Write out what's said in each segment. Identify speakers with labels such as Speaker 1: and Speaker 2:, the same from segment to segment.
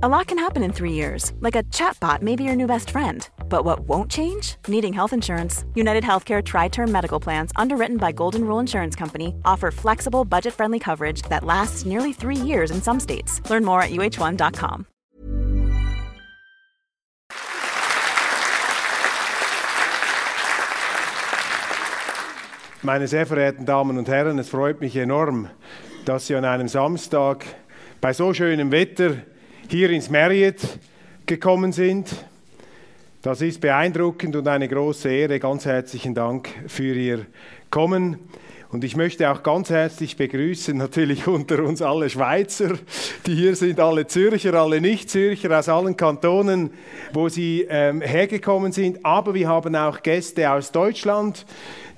Speaker 1: A lot can happen in three years, like a chatbot may be your new best friend. But what won't change? Needing health insurance. United Healthcare Tri Term Medical Plans, underwritten by Golden Rule Insurance Company, offer flexible, budget friendly coverage that lasts nearly three years in some states. Learn more at uh1.com.
Speaker 2: Meine sehr verehrten Damen und Herren, es freut mich enorm, dass Sie an einem Samstag bei so schönem Wetter hier ins Marriott gekommen sind. Das ist beeindruckend und eine große Ehre. Ganz herzlichen Dank für Ihr Kommen. Und ich möchte auch ganz herzlich begrüßen, natürlich unter uns alle Schweizer, die hier sind, alle Zürcher, alle Nicht-Zürcher aus allen Kantonen, wo sie ähm, hergekommen sind. Aber wir haben auch Gäste aus Deutschland,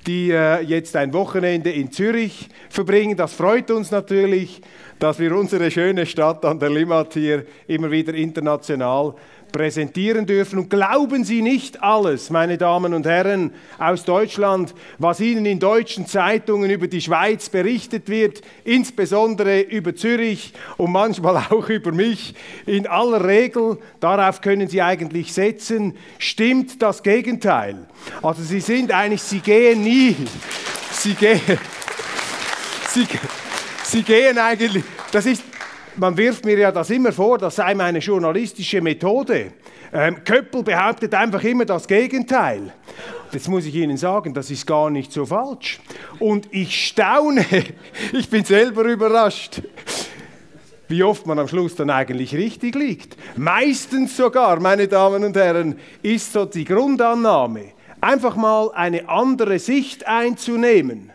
Speaker 2: die äh, jetzt ein Wochenende in Zürich verbringen. Das freut uns natürlich, dass wir unsere schöne Stadt an der Limmat hier immer wieder international präsentieren dürfen. Und glauben Sie nicht alles, meine Damen und Herren aus Deutschland, was Ihnen in deutschen Zeitungen über die Schweiz berichtet wird, insbesondere über Zürich und manchmal auch über mich. In aller Regel, darauf können Sie eigentlich setzen, stimmt das Gegenteil. Also Sie sind eigentlich, Sie gehen nie, Sie gehen, Sie, Sie gehen eigentlich, das ist man wirft mir ja das immer vor, das sei meine journalistische Methode. Ähm, Köppel behauptet einfach immer das Gegenteil. Jetzt muss ich Ihnen sagen, das ist gar nicht so falsch. Und ich staune, ich bin selber überrascht, wie oft man am Schluss dann eigentlich richtig liegt. Meistens sogar, meine Damen und Herren, ist so die Grundannahme, einfach mal eine andere Sicht einzunehmen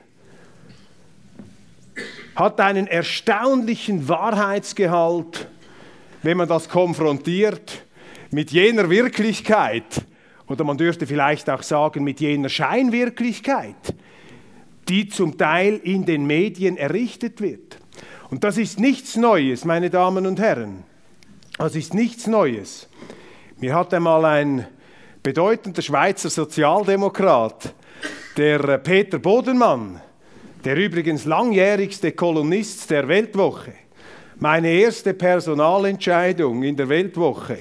Speaker 2: hat einen erstaunlichen Wahrheitsgehalt, wenn man das konfrontiert mit jener Wirklichkeit, oder man dürfte vielleicht auch sagen mit jener Scheinwirklichkeit, die zum Teil in den Medien errichtet wird. Und das ist nichts Neues, meine Damen und Herren. Das ist nichts Neues. Mir hat einmal ein bedeutender Schweizer Sozialdemokrat, der Peter Bodenmann, der übrigens langjährigste Kolumnist der Weltwoche, meine erste Personalentscheidung in der Weltwoche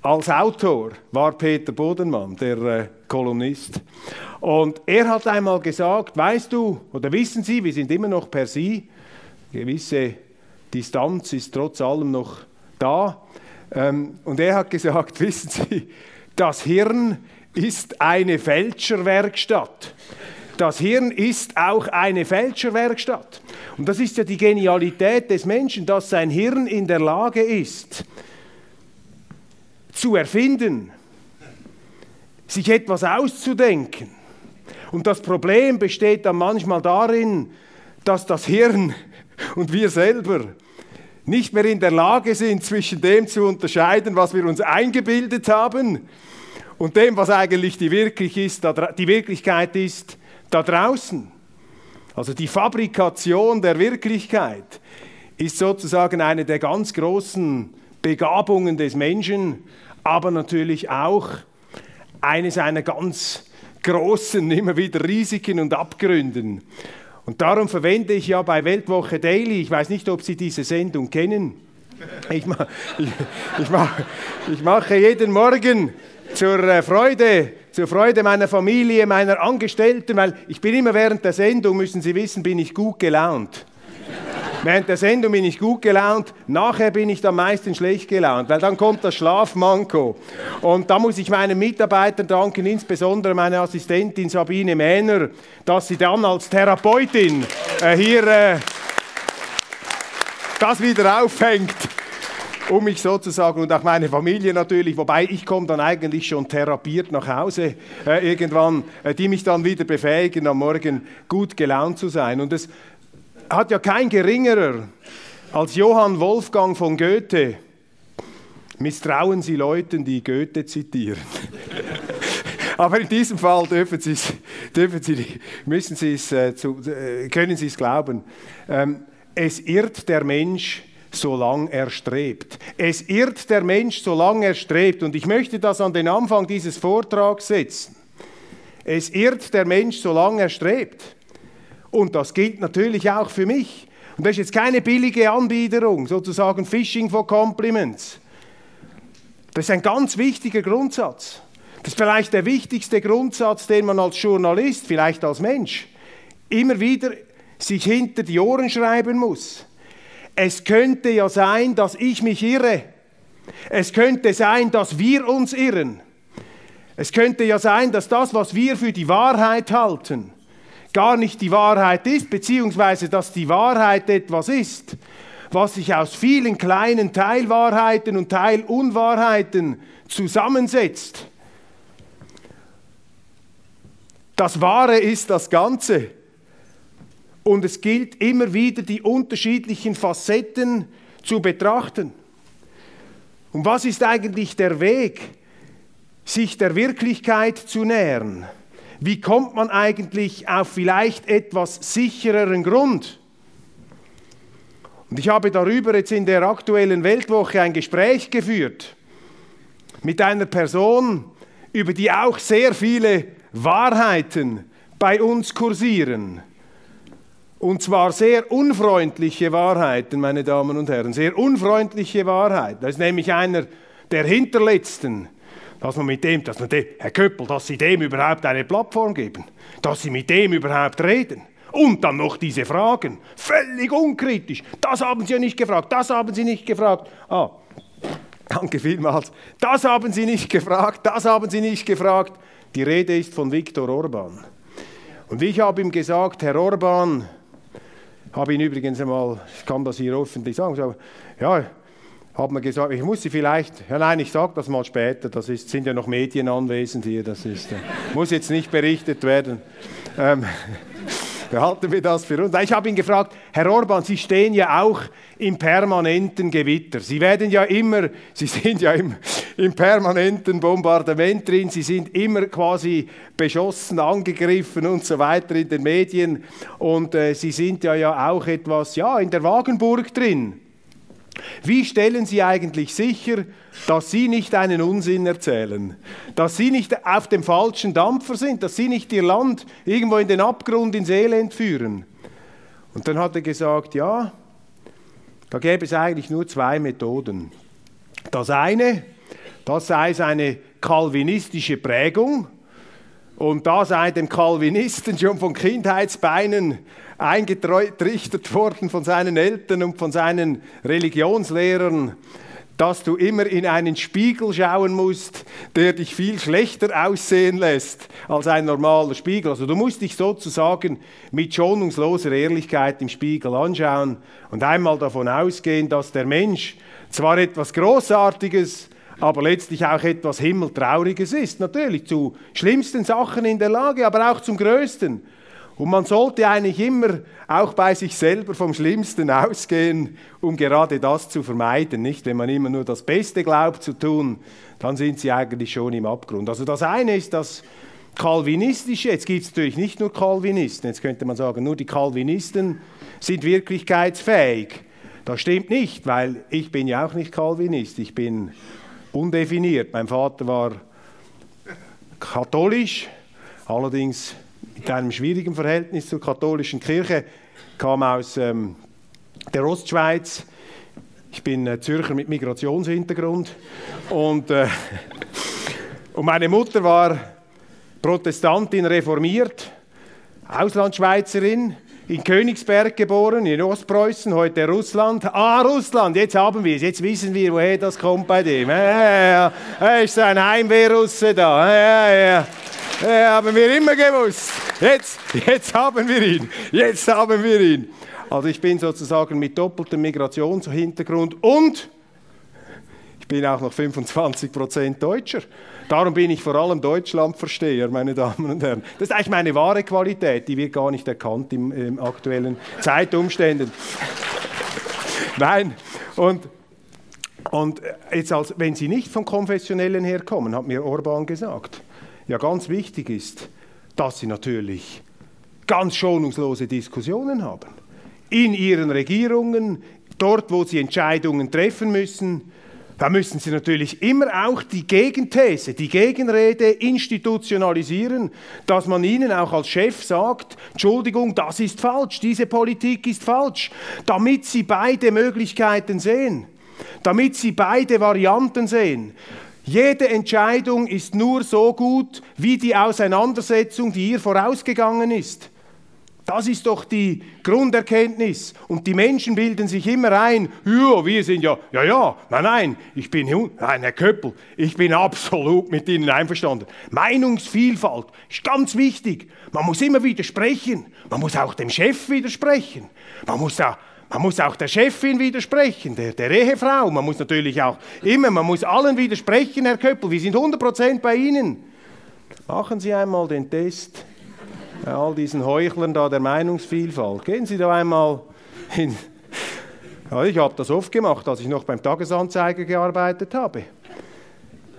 Speaker 2: als Autor war Peter Bodenmann, der äh, Kolumnist. Und er hat einmal gesagt, weißt du, oder wissen Sie, wir sind immer noch per Sie, gewisse Distanz ist trotz allem noch da. Ähm, und er hat gesagt, wissen Sie, das Hirn ist eine Fälscherwerkstatt. Das Hirn ist auch eine Fälscherwerkstatt. Und das ist ja die Genialität des Menschen, dass sein Hirn in der Lage ist, zu erfinden, sich etwas auszudenken. Und das Problem besteht dann manchmal darin, dass das Hirn und wir selber nicht mehr in der Lage sind, zwischen dem zu unterscheiden, was wir uns eingebildet haben und dem, was eigentlich die, Wirklichkeit ist, da draußen. Also die Fabrikation der Wirklichkeit ist sozusagen eine der ganz großen Begabungen des Menschen, aber natürlich auch eine seiner ganz großen, immer wieder Risiken und Abgründen. Und darum verwende ich ja bei Weltwoche Daily, ich weiß nicht, ob Sie diese Sendung kennen, ich, ma, ich, ich, ma, ich mache jeden Morgen zur äh, Freude zur Freude meiner Familie, meiner Angestellten, weil ich bin immer während der Sendung, müssen Sie wissen, bin ich gut gelaunt. Während der Sendung bin ich gut gelaunt, nachher bin ich dann meistens schlecht gelaunt, weil dann kommt das Schlafmanko. Und da muss ich meinen Mitarbeitern danken, insbesondere meiner Assistentin Sabine Mähner, dass sie dann als Therapeutin äh, hier äh, das wieder aufhängt um mich sozusagen und auch meine Familie natürlich, wobei ich komme dann eigentlich schon therapiert nach Hause äh, irgendwann, äh, die mich dann wieder befähigen, am Morgen gut gelaunt zu sein. Und es hat ja kein geringerer als Johann Wolfgang von Goethe. Misstrauen Sie Leuten, die Goethe zitieren. Aber in diesem Fall dürfen Sie's, dürfen Sie, müssen Sie's, äh, zu, äh, können Sie es glauben. Ähm, es irrt der Mensch, solange er strebt. Es irrt der Mensch, solange er strebt. Und ich möchte das an den Anfang dieses Vortrags setzen. Es irrt der Mensch, solange er strebt. Und das gilt natürlich auch für mich. Und das ist jetzt keine billige Anbiederung, sozusagen Fishing for Compliments. Das ist ein ganz wichtiger Grundsatz. Das ist vielleicht der wichtigste Grundsatz, den man als Journalist, vielleicht als Mensch, immer wieder sich hinter die Ohren schreiben muss. Es könnte ja sein, dass ich mich irre. Es könnte sein, dass wir uns irren. Es könnte ja sein, dass das, was wir für die Wahrheit halten, gar nicht die Wahrheit ist, beziehungsweise dass die Wahrheit etwas ist, was sich aus vielen kleinen Teilwahrheiten und Teilunwahrheiten zusammensetzt. Das Wahre ist das Ganze. Und es gilt immer wieder, die unterschiedlichen Facetten zu betrachten. Und was ist eigentlich der Weg, sich der Wirklichkeit zu nähern? Wie kommt man eigentlich auf vielleicht etwas sichereren Grund? Und ich habe darüber jetzt in der aktuellen Weltwoche ein Gespräch geführt mit einer Person, über die auch sehr viele Wahrheiten bei uns kursieren. Und zwar sehr unfreundliche Wahrheiten, meine Damen und Herren, sehr unfreundliche Wahrheiten. Das ist nämlich einer der hinterletzten, dass man mit dem, dass man dem, Herr Köppel, dass Sie dem überhaupt eine Plattform geben, dass Sie mit dem überhaupt reden. Und dann noch diese Fragen, völlig unkritisch. Das haben Sie ja nicht gefragt, das haben Sie nicht gefragt. Ah, danke vielmals. Das haben Sie nicht gefragt, das haben Sie nicht gefragt. Die Rede ist von Viktor Orban. Und ich habe ihm gesagt, Herr Orban, habe ihn übrigens einmal, ich kann das hier öffentlich sagen, so, ja, hat mir gesagt, ich muss Sie vielleicht, ja nein, ich sage das mal später, das ist, sind ja noch Medien anwesend hier, das ist, äh, muss jetzt nicht berichtet werden. Ähm, behalten wir das für uns. Ich habe ihn gefragt, Herr Orban, Sie stehen ja auch im permanenten Gewitter. Sie werden ja immer, Sie sind ja im, im permanenten Bombardement drin, Sie sind immer quasi beschossen, angegriffen und so weiter in den Medien und äh, Sie sind ja, ja auch etwas, ja, in der Wagenburg drin. Wie stellen Sie eigentlich sicher, dass Sie nicht einen Unsinn erzählen, dass Sie nicht auf dem falschen Dampfer sind, dass Sie nicht Ihr Land irgendwo in den Abgrund, ins Elend führen? Und dann hat er gesagt, ja, da gäbe es eigentlich nur zwei Methoden. Das eine, das sei seine kalvinistische Prägung und da sei dem Calvinisten schon von Kindheitsbeinen eingetrichtert worden von seinen Eltern und von seinen Religionslehrern, dass du immer in einen Spiegel schauen musst, der dich viel schlechter aussehen lässt als ein normaler Spiegel. Also du musst dich sozusagen mit schonungsloser Ehrlichkeit im Spiegel anschauen und einmal davon ausgehen, dass der Mensch zwar etwas Großartiges, aber letztlich auch etwas Himmeltrauriges ist. Natürlich zu schlimmsten Sachen in der Lage, aber auch zum Größten. Und man sollte eigentlich immer auch bei sich selber vom Schlimmsten ausgehen, um gerade das zu vermeiden. Nicht, wenn man immer nur das Beste glaubt zu tun, dann sind sie eigentlich schon im Abgrund. Also das eine ist das Calvinistische. Jetzt gibt es natürlich nicht nur Calvinisten. Jetzt könnte man sagen, nur die Calvinisten sind wirklichkeitsfähig. Das stimmt nicht, weil ich bin ja auch nicht Calvinist. Ich bin undefiniert. Mein Vater war katholisch, allerdings mit einem schwierigen Verhältnis zur katholischen Kirche, kam aus ähm, der Ostschweiz. Ich bin äh, Zürcher mit Migrationshintergrund. Und, äh, und meine Mutter war Protestantin reformiert, Auslandschweizerin, in Königsberg geboren, in Ostpreußen, heute Russland. Ah, Russland, jetzt haben wir es, jetzt wissen wir, woher das kommt bei dem. Ja, ja. Ist ein Heimwehrrusse da. Ja, ja. Ja, haben wir immer gewusst. Jetzt, jetzt haben wir ihn. Jetzt haben wir ihn. Also ich bin sozusagen mit doppeltem Migrationshintergrund und bin auch noch 25 Prozent Deutscher. Darum bin ich vor allem Deutschlandversteher, meine Damen und Herren. Das ist eigentlich meine wahre Qualität, die wird gar nicht erkannt im, im aktuellen Zeitumständen. Nein, und und jetzt als, wenn Sie nicht vom Konfessionellen herkommen, hat mir Orban gesagt, ja ganz wichtig ist, dass sie natürlich ganz schonungslose Diskussionen haben. In ihren Regierungen, dort, wo sie Entscheidungen treffen müssen, da müssen Sie natürlich immer auch die Gegenthese, die Gegenrede institutionalisieren, dass man Ihnen auch als Chef sagt, Entschuldigung, das ist falsch, diese Politik ist falsch, damit Sie beide Möglichkeiten sehen, damit Sie beide Varianten sehen. Jede Entscheidung ist nur so gut wie die Auseinandersetzung, die ihr vorausgegangen ist. Das ist doch die Grunderkenntnis. Und die Menschen bilden sich immer ein, ja, wir sind ja, ja, ja, nein, nein, ich bin, nein, Herr Köppel, ich bin absolut mit Ihnen einverstanden. Meinungsvielfalt ist ganz wichtig. Man muss immer widersprechen. Man muss auch dem Chef widersprechen. Man muss auch, man muss auch der Chefin widersprechen, der, der Ehefrau. Man muss natürlich auch immer, man muss allen widersprechen, Herr Köppel. Wir sind 100% bei Ihnen. Machen Sie einmal den Test all diesen Heuchlern da der Meinungsvielfalt. Gehen Sie da einmal hin. Ja, ich habe das oft gemacht, als ich noch beim Tagesanzeiger gearbeitet habe.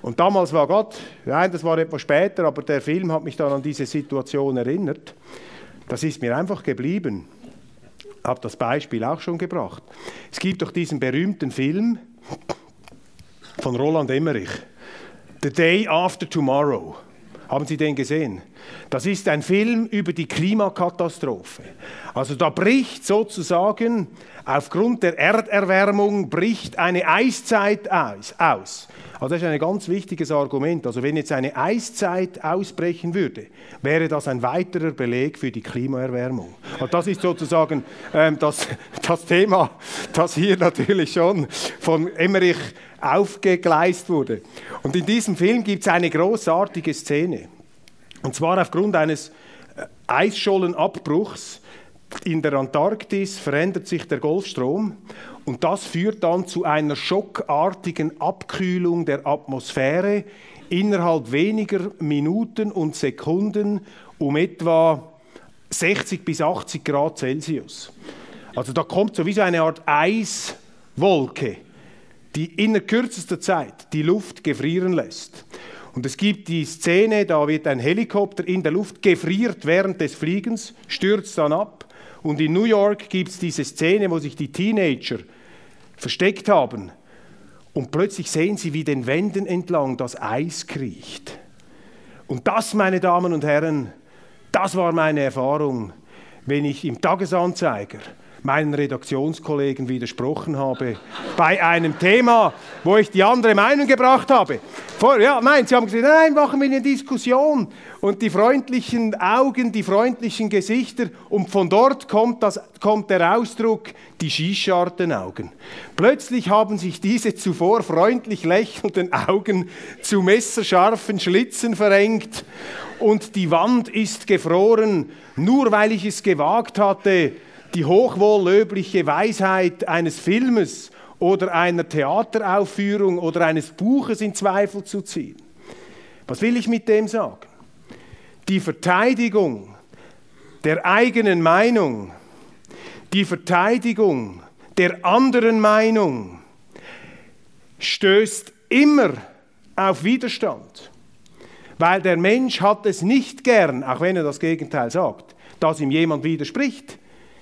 Speaker 2: Und damals war Gott, nein, das war etwas später, aber der Film hat mich dann an diese Situation erinnert. Das ist mir einfach geblieben. Ich habe das Beispiel auch schon gebracht. Es gibt doch diesen berühmten Film von Roland Emmerich, The Day After Tomorrow. Haben Sie den gesehen? Das ist ein Film über die Klimakatastrophe. Also da bricht sozusagen aufgrund der Erderwärmung bricht eine Eiszeit aus. Also das ist ein ganz wichtiges Argument. Also wenn jetzt eine Eiszeit ausbrechen würde, wäre das ein weiterer Beleg für die Klimaerwärmung. Und das ist sozusagen ähm, das, das Thema, das hier natürlich schon von Emmerich aufgegleist wurde. Und in diesem Film gibt es eine großartige Szene. Und zwar aufgrund eines äh, Eisschollenabbruchs in der Antarktis verändert sich der Golfstrom und das führt dann zu einer schockartigen Abkühlung der Atmosphäre innerhalb weniger Minuten und Sekunden um etwa 60 bis 80 Grad Celsius. Also da kommt sowieso eine Art Eiswolke die in kürzester Zeit die Luft gefrieren lässt. Und es gibt die Szene, da wird ein Helikopter in der Luft gefriert während des Fliegens, stürzt dann ab. Und in New York gibt es diese Szene, wo sich die Teenager versteckt haben. Und plötzlich sehen sie, wie den Wänden entlang das Eis kriecht. Und das, meine Damen und Herren, das war meine Erfahrung, wenn ich im Tagesanzeiger meinen Redaktionskollegen widersprochen habe bei einem Thema, wo ich die andere Meinung gebracht habe. Vor, ja, nein, sie haben gesagt, nein, machen wir eine Diskussion und die freundlichen Augen, die freundlichen Gesichter und von dort kommt, das, kommt der Ausdruck, die skischarten Augen. Plötzlich haben sich diese zuvor freundlich lächelnden Augen zu messerscharfen Schlitzen verengt und die Wand ist gefroren, nur weil ich es gewagt hatte, die hochwohllöbliche Weisheit eines Filmes oder einer Theateraufführung oder eines Buches in Zweifel zu ziehen. Was will ich mit dem sagen? Die Verteidigung der eigenen Meinung, die Verteidigung der anderen Meinung stößt immer auf Widerstand, weil der Mensch hat es nicht gern, auch wenn er das Gegenteil sagt, dass ihm jemand widerspricht.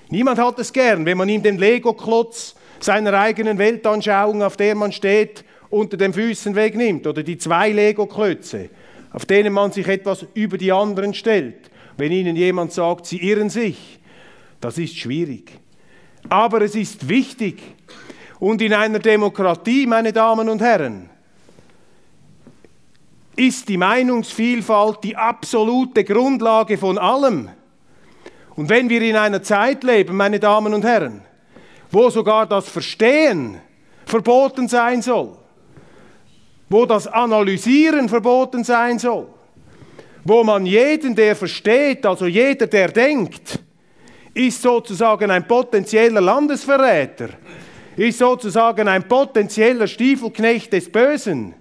Speaker 2: Niemand hat es gern, wenn man ihm den Lego-Klotz seiner eigenen Weltanschauung, auf der man steht, unter den Füßen wegnimmt oder die zwei Lego-Klötze, auf denen man sich etwas über die anderen stellt. Wenn ihnen jemand sagt, sie irren sich, das ist schwierig. Aber es ist wichtig. Und in einer Demokratie, meine Damen und Herren, ist die Meinungsvielfalt die absolute Grundlage von allem. Und wenn wir in einer Zeit leben, meine Damen und Herren, wo sogar das Verstehen verboten sein soll, wo das Analysieren verboten sein soll, wo man jeden, der versteht, also jeder, der denkt, ist sozusagen ein potenzieller Landesverräter, ist sozusagen ein potenzieller Stiefelknecht des Bösen,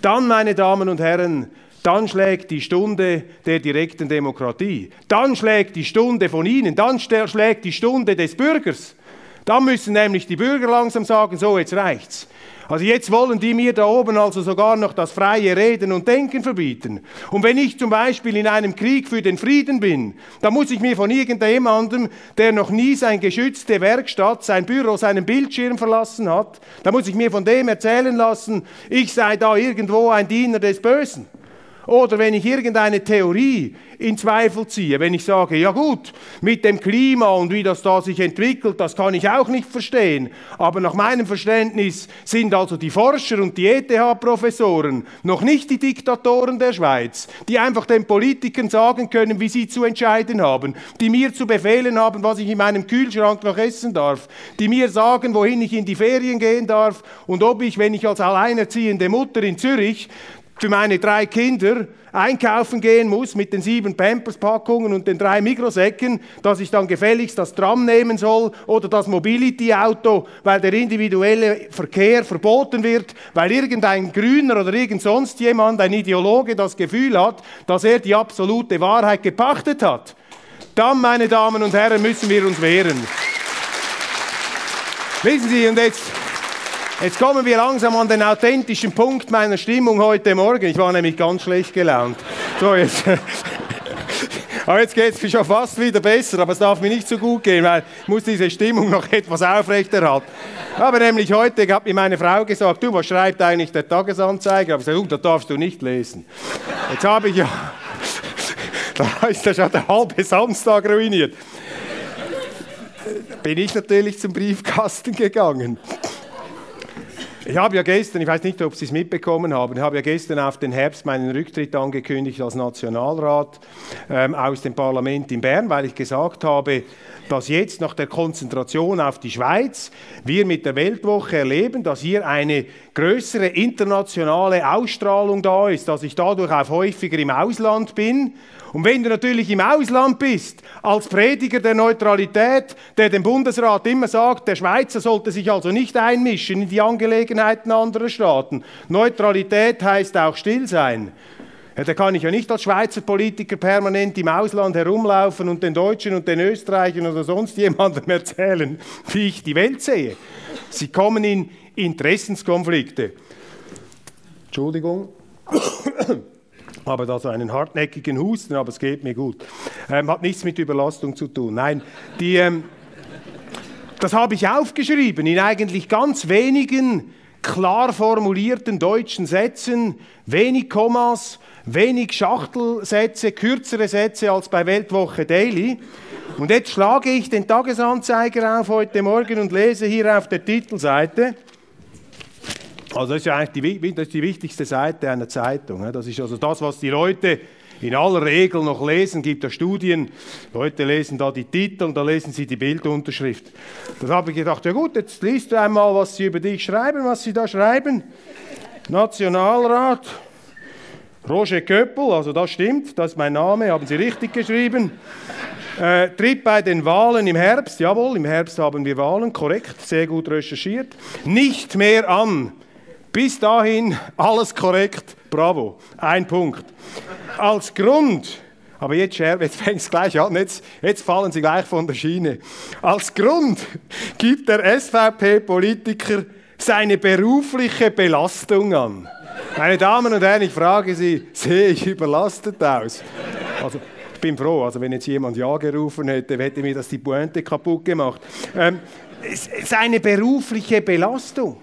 Speaker 2: dann, meine Damen und Herren, dann schlägt die Stunde der direkten Demokratie. Dann schlägt die Stunde von Ihnen. Dann schlägt die Stunde des Bürgers. Da müssen nämlich die Bürger langsam sagen, so jetzt reicht's. Also jetzt wollen die mir da oben also sogar noch das freie Reden und Denken verbieten. Und wenn ich zum Beispiel in einem Krieg für den Frieden bin, dann muss ich mir von irgendjemandem, der noch nie sein geschützte Werkstatt, sein Büro, seinen Bildschirm verlassen hat, da muss ich mir von dem erzählen lassen, ich sei da irgendwo ein Diener des Bösen. Oder wenn ich irgendeine Theorie in Zweifel ziehe, wenn ich sage, ja gut, mit dem Klima und wie das da sich entwickelt, das kann ich auch nicht verstehen. Aber nach meinem Verständnis sind also die Forscher und die ETH-Professoren noch nicht die Diktatoren der Schweiz, die einfach den Politikern sagen können, wie sie zu entscheiden haben, die mir zu befehlen haben, was ich in meinem Kühlschrank noch essen darf, die mir sagen, wohin ich in die Ferien gehen darf und ob ich, wenn ich als alleinerziehende Mutter in Zürich für meine drei Kinder einkaufen gehen muss mit den sieben Pampers-Packungen und den drei Mikrosäcken, dass ich dann gefälligst das Tram nehmen soll oder das Mobility-Auto, weil der individuelle Verkehr verboten wird, weil irgendein Grüner oder irgend sonst jemand, ein Ideologe, das Gefühl hat, dass er die absolute Wahrheit gepachtet hat. Dann, meine Damen und Herren, müssen wir uns wehren. Wissen Sie, und jetzt Jetzt kommen wir langsam an den authentischen Punkt meiner Stimmung heute Morgen. Ich war nämlich ganz schlecht gelaunt. So, jetzt. Aber jetzt geht es schon fast wieder besser, aber es darf mir nicht so gut gehen, weil ich muss diese Stimmung noch etwas aufrechterhalten. Aber nämlich heute hat mir meine Frau gesagt, du, was schreibt eigentlich der Tagesanzeiger? Ich habe gesagt, oh, das darfst du nicht lesen. Jetzt habe ich ja, da ist ja schon der halbe Samstag ruiniert. Bin ich natürlich zum Briefkasten gegangen. Ich habe ja gestern, ich weiß nicht, ob Sie es mitbekommen haben, ich habe ja gestern auf den Herbst meinen Rücktritt angekündigt als Nationalrat ähm, aus dem Parlament in Bern, weil ich gesagt habe, dass jetzt nach der Konzentration auf die Schweiz wir mit der Weltwoche erleben, dass hier eine größere internationale Ausstrahlung da ist, dass ich dadurch auch häufiger im Ausland bin und wenn du natürlich im Ausland bist, als Prediger der Neutralität, der dem Bundesrat immer sagt, der Schweizer sollte sich also nicht einmischen in die Angelegenheiten anderer Staaten. Neutralität heißt auch still sein. Ja, da kann ich ja nicht als Schweizer Politiker permanent im Ausland herumlaufen und den Deutschen und den Österreichern oder sonst jemandem erzählen, wie ich die Welt sehe. Sie kommen in Interessenskonflikte. Entschuldigung habe da so einen hartnäckigen Husten, aber es geht mir gut. Ähm, hat nichts mit Überlastung zu tun. Nein, die, ähm, das habe ich aufgeschrieben in eigentlich ganz wenigen klar formulierten deutschen Sätzen, wenig Kommas, wenig Schachtelsätze, kürzere Sätze als bei Weltwoche Daily. Und jetzt schlage ich den Tagesanzeiger auf heute Morgen und lese hier auf der Titelseite, also das ist ja eigentlich die, ist die wichtigste Seite einer Zeitung. Das ist also das, was die Leute in aller Regel noch lesen. Gibt ja Studien, Leute lesen da die Titel und da lesen sie die Bildunterschrift. Da habe ich gedacht, ja gut, jetzt liest du einmal, was sie über dich schreiben, was sie da schreiben. Nationalrat, Roger Köppel, also das stimmt, das ist mein Name, haben Sie richtig geschrieben. Äh, tritt bei den Wahlen im Herbst, jawohl, im Herbst haben wir Wahlen, korrekt, sehr gut recherchiert, nicht mehr an. Bis dahin alles korrekt, bravo. Ein Punkt. Als Grund, aber jetzt, jetzt fängt es gleich an, jetzt, jetzt fallen Sie gleich von der Schiene. Als Grund gibt der SVP-Politiker seine berufliche Belastung an. Meine Damen und Herren, ich frage Sie, sehe ich überlastet aus? Also, ich bin froh, also wenn jetzt jemand Ja gerufen hätte, hätte mir das die Pointe kaputt gemacht. Ähm, seine berufliche Belastung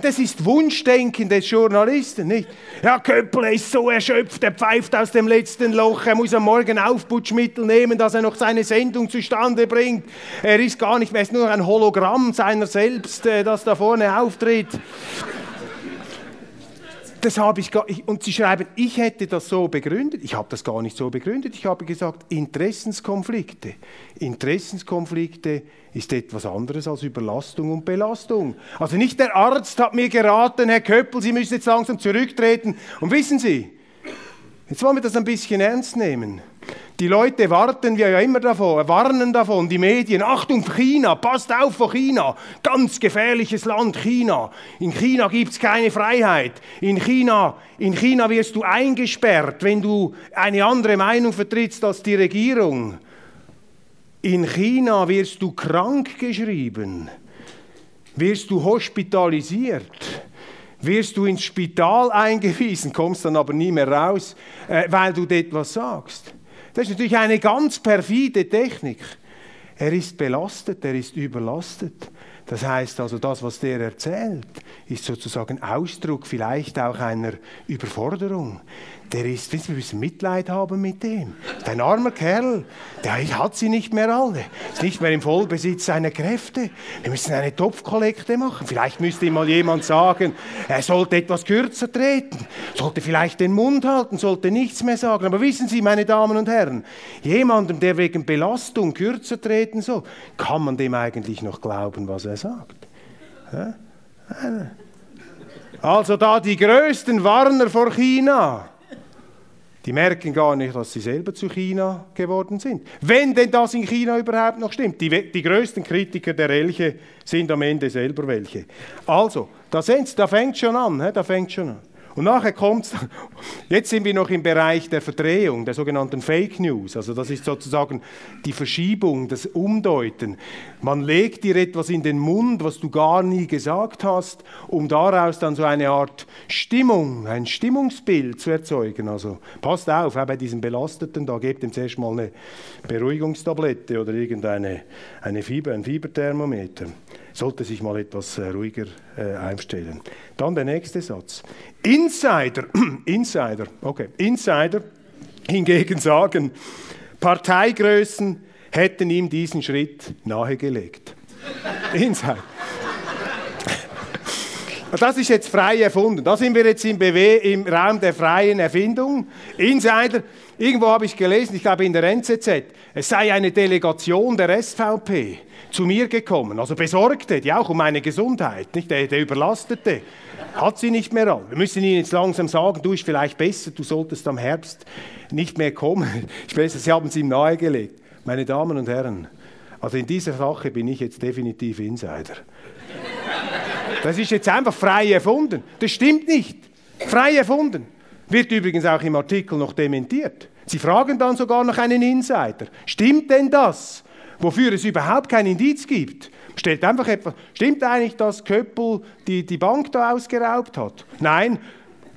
Speaker 2: das ist Wunschdenken des Journalisten, nicht? Ja, Köppel ist so erschöpft, er pfeift aus dem letzten Loch, er muss am Morgen Aufputschmittel nehmen, dass er noch seine Sendung zustande bringt. Er ist gar nicht mehr, er ist nur ein Hologramm seiner selbst, äh, das da vorne auftritt das habe ich gar, ich, und Sie schreiben, ich hätte das so begründet. Ich habe das gar nicht so begründet. Ich habe gesagt, Interessenskonflikte. Interessenskonflikte ist etwas anderes als Überlastung und Belastung. Also nicht der Arzt hat mir geraten, Herr Köppel, Sie müssen jetzt langsam zurücktreten. Und wissen Sie, jetzt wollen wir das ein bisschen ernst nehmen. Die Leute warten wir ja immer davor, warnen davon, die Medien. Achtung, China, passt auf vor China. Ganz gefährliches Land, China. In China gibt es keine Freiheit. In China, in China wirst du eingesperrt, wenn du eine andere Meinung vertrittst als die Regierung. In China wirst du krank geschrieben, wirst du hospitalisiert, wirst du ins Spital eingewiesen, kommst dann aber nie mehr raus, äh, weil du etwas sagst. Das ist natürlich eine ganz perfide Technik. Er ist belastet, er ist überlastet. Das heißt also, das, was der erzählt, ist sozusagen Ausdruck vielleicht auch einer Überforderung der ist, wir müssen Mitleid haben mit dem. Ein armer Kerl, der hat sie nicht mehr alle, ist nicht mehr im Vollbesitz seiner Kräfte. Wir müssen eine Topfkollekte machen. Vielleicht müsste ihm mal jemand sagen, er sollte etwas kürzer treten, sollte vielleicht den Mund halten, sollte nichts mehr sagen. Aber wissen Sie, meine Damen und Herren, jemandem, der wegen Belastung kürzer treten soll, kann man dem eigentlich noch glauben, was er sagt? Also da die größten Warner vor China, die merken gar nicht, dass sie selber zu China geworden sind. Wenn denn das in China überhaupt noch stimmt. Die, die größten Kritiker der Elche sind am Ende selber welche. Also, da, da fängt schon an, da fängt schon an. Und nachher kommt es, jetzt sind wir noch im Bereich der Verdrehung, der sogenannten Fake News. Also das ist sozusagen die Verschiebung, das Umdeuten. Man legt dir etwas in den Mund, was du gar nie gesagt hast, um daraus dann so eine Art Stimmung, ein Stimmungsbild zu erzeugen. Also passt auf, bei diesen Belasteten, da gebt ihm zuerst mal eine Beruhigungstablette oder irgendeine eine Fieber, ein Fieberthermometer sollte sich mal etwas äh, ruhiger äh, einstellen. Dann der nächste Satz. Insider, Insider, okay, Insider hingegen sagen, Parteigrößen hätten ihm diesen Schritt nahegelegt. Insider. Das ist jetzt frei erfunden. Da sind wir jetzt im BW im Raum der freien Erfindung. Insider, irgendwo habe ich gelesen, ich glaube in der NZZ, es sei eine Delegation der SVP zu mir gekommen. Also Besorgte, die auch um meine Gesundheit, nicht der, der Überlastete, hat sie nicht mehr an. Wir müssen ihnen jetzt langsam sagen, du ist vielleicht besser, du solltest am Herbst nicht mehr kommen. Ich weiß, sie haben es ihm nahegelegt. Meine Damen und Herren, also in dieser Sache bin ich jetzt definitiv Insider. Das ist jetzt einfach frei erfunden. Das stimmt nicht. Frei erfunden. Wird übrigens auch im Artikel noch dementiert. Sie fragen dann sogar nach einem Insider. Stimmt denn das? Wofür es überhaupt kein Indiz gibt. Stellt einfach etwas. Stimmt eigentlich, dass Köppel die, die Bank da ausgeraubt hat? Nein.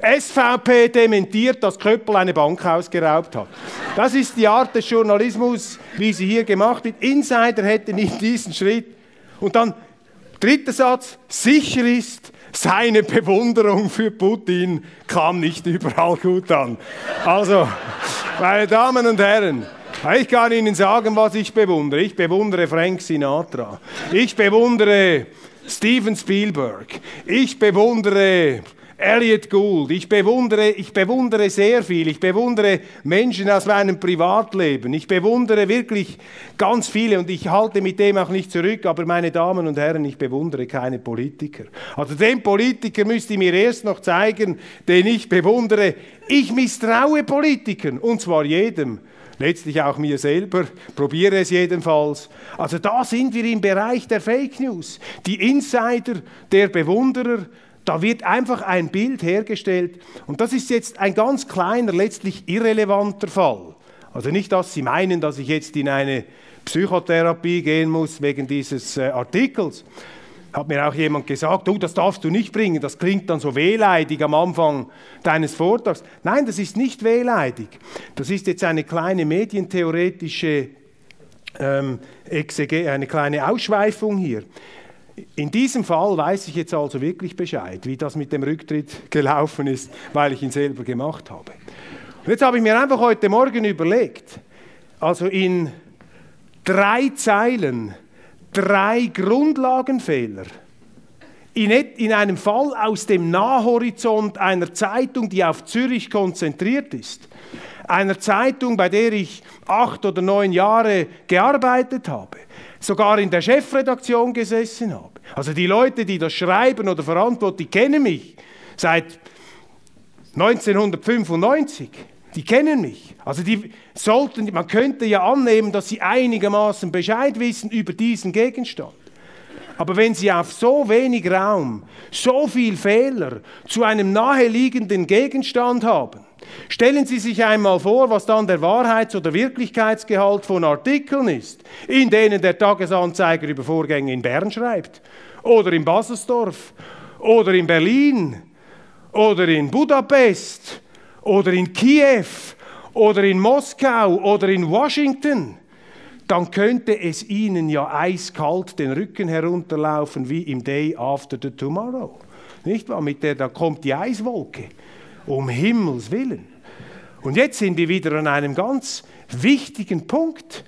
Speaker 2: SVP dementiert, dass Köppel eine Bank ausgeraubt hat. Das ist die Art des Journalismus, wie sie hier gemacht wird. Insider hätten nicht diesen Schritt. Und dann dritter Satz, sicher ist, seine Bewunderung für Putin kam nicht überall gut an. Also, meine Damen und Herren, ich kann Ihnen sagen, was ich bewundere. Ich bewundere Frank Sinatra. Ich bewundere Steven Spielberg. Ich bewundere Elliot Gould. Ich bewundere, ich bewundere sehr viel. Ich bewundere Menschen aus meinem Privatleben. Ich bewundere wirklich ganz viele und ich halte mit dem auch nicht zurück. Aber meine Damen und Herren, ich bewundere keine Politiker. Also den Politiker müsst ihr mir erst noch zeigen, den ich bewundere. Ich misstraue Politikern und zwar jedem letztlich auch mir selber, probiere es jedenfalls. Also da sind wir im Bereich der Fake News. Die Insider, der Bewunderer, da wird einfach ein Bild hergestellt und das ist jetzt ein ganz kleiner, letztlich irrelevanter Fall. Also nicht, dass Sie meinen, dass ich jetzt in eine Psychotherapie gehen muss wegen dieses äh, Artikels, hat mir auch jemand gesagt, oh, das darfst du nicht bringen, das klingt dann so wehleidig am Anfang deines Vortrags. Nein, das ist nicht wehleidig. Das ist jetzt eine kleine medientheoretische ähm, Exege, eine kleine Ausschweifung hier. In diesem Fall weiß ich jetzt also wirklich Bescheid, wie das mit dem Rücktritt gelaufen ist, weil ich ihn selber gemacht habe. Und jetzt habe ich mir einfach heute Morgen überlegt, also in drei Zeilen drei Grundlagenfehler. In, in einem Fall aus dem Nahhorizont einer Zeitung, die auf Zürich konzentriert ist, einer Zeitung, bei der ich acht oder neun Jahre gearbeitet habe, sogar in der Chefredaktion gesessen habe. Also die Leute, die das schreiben oder verantworten, die kennen mich seit 1995. Die kennen mich. Also die sollten, man könnte ja annehmen, dass sie einigermaßen Bescheid wissen über diesen Gegenstand. Aber wenn Sie auf so wenig Raum so viel Fehler zu einem naheliegenden Gegenstand haben, Stellen Sie sich einmal vor, was dann der Wahrheits- oder Wirklichkeitsgehalt von Artikeln ist, in denen der Tagesanzeiger über Vorgänge in Bern schreibt oder in Baselsdorf oder in Berlin oder in Budapest oder in Kiew oder in Moskau oder in Washington, dann könnte es Ihnen ja eiskalt den Rücken herunterlaufen wie im Day After the Tomorrow. Nicht wahr? Mit der, da kommt die Eiswolke. Um Himmels Willen. Und jetzt sind wir wieder an einem ganz wichtigen Punkt.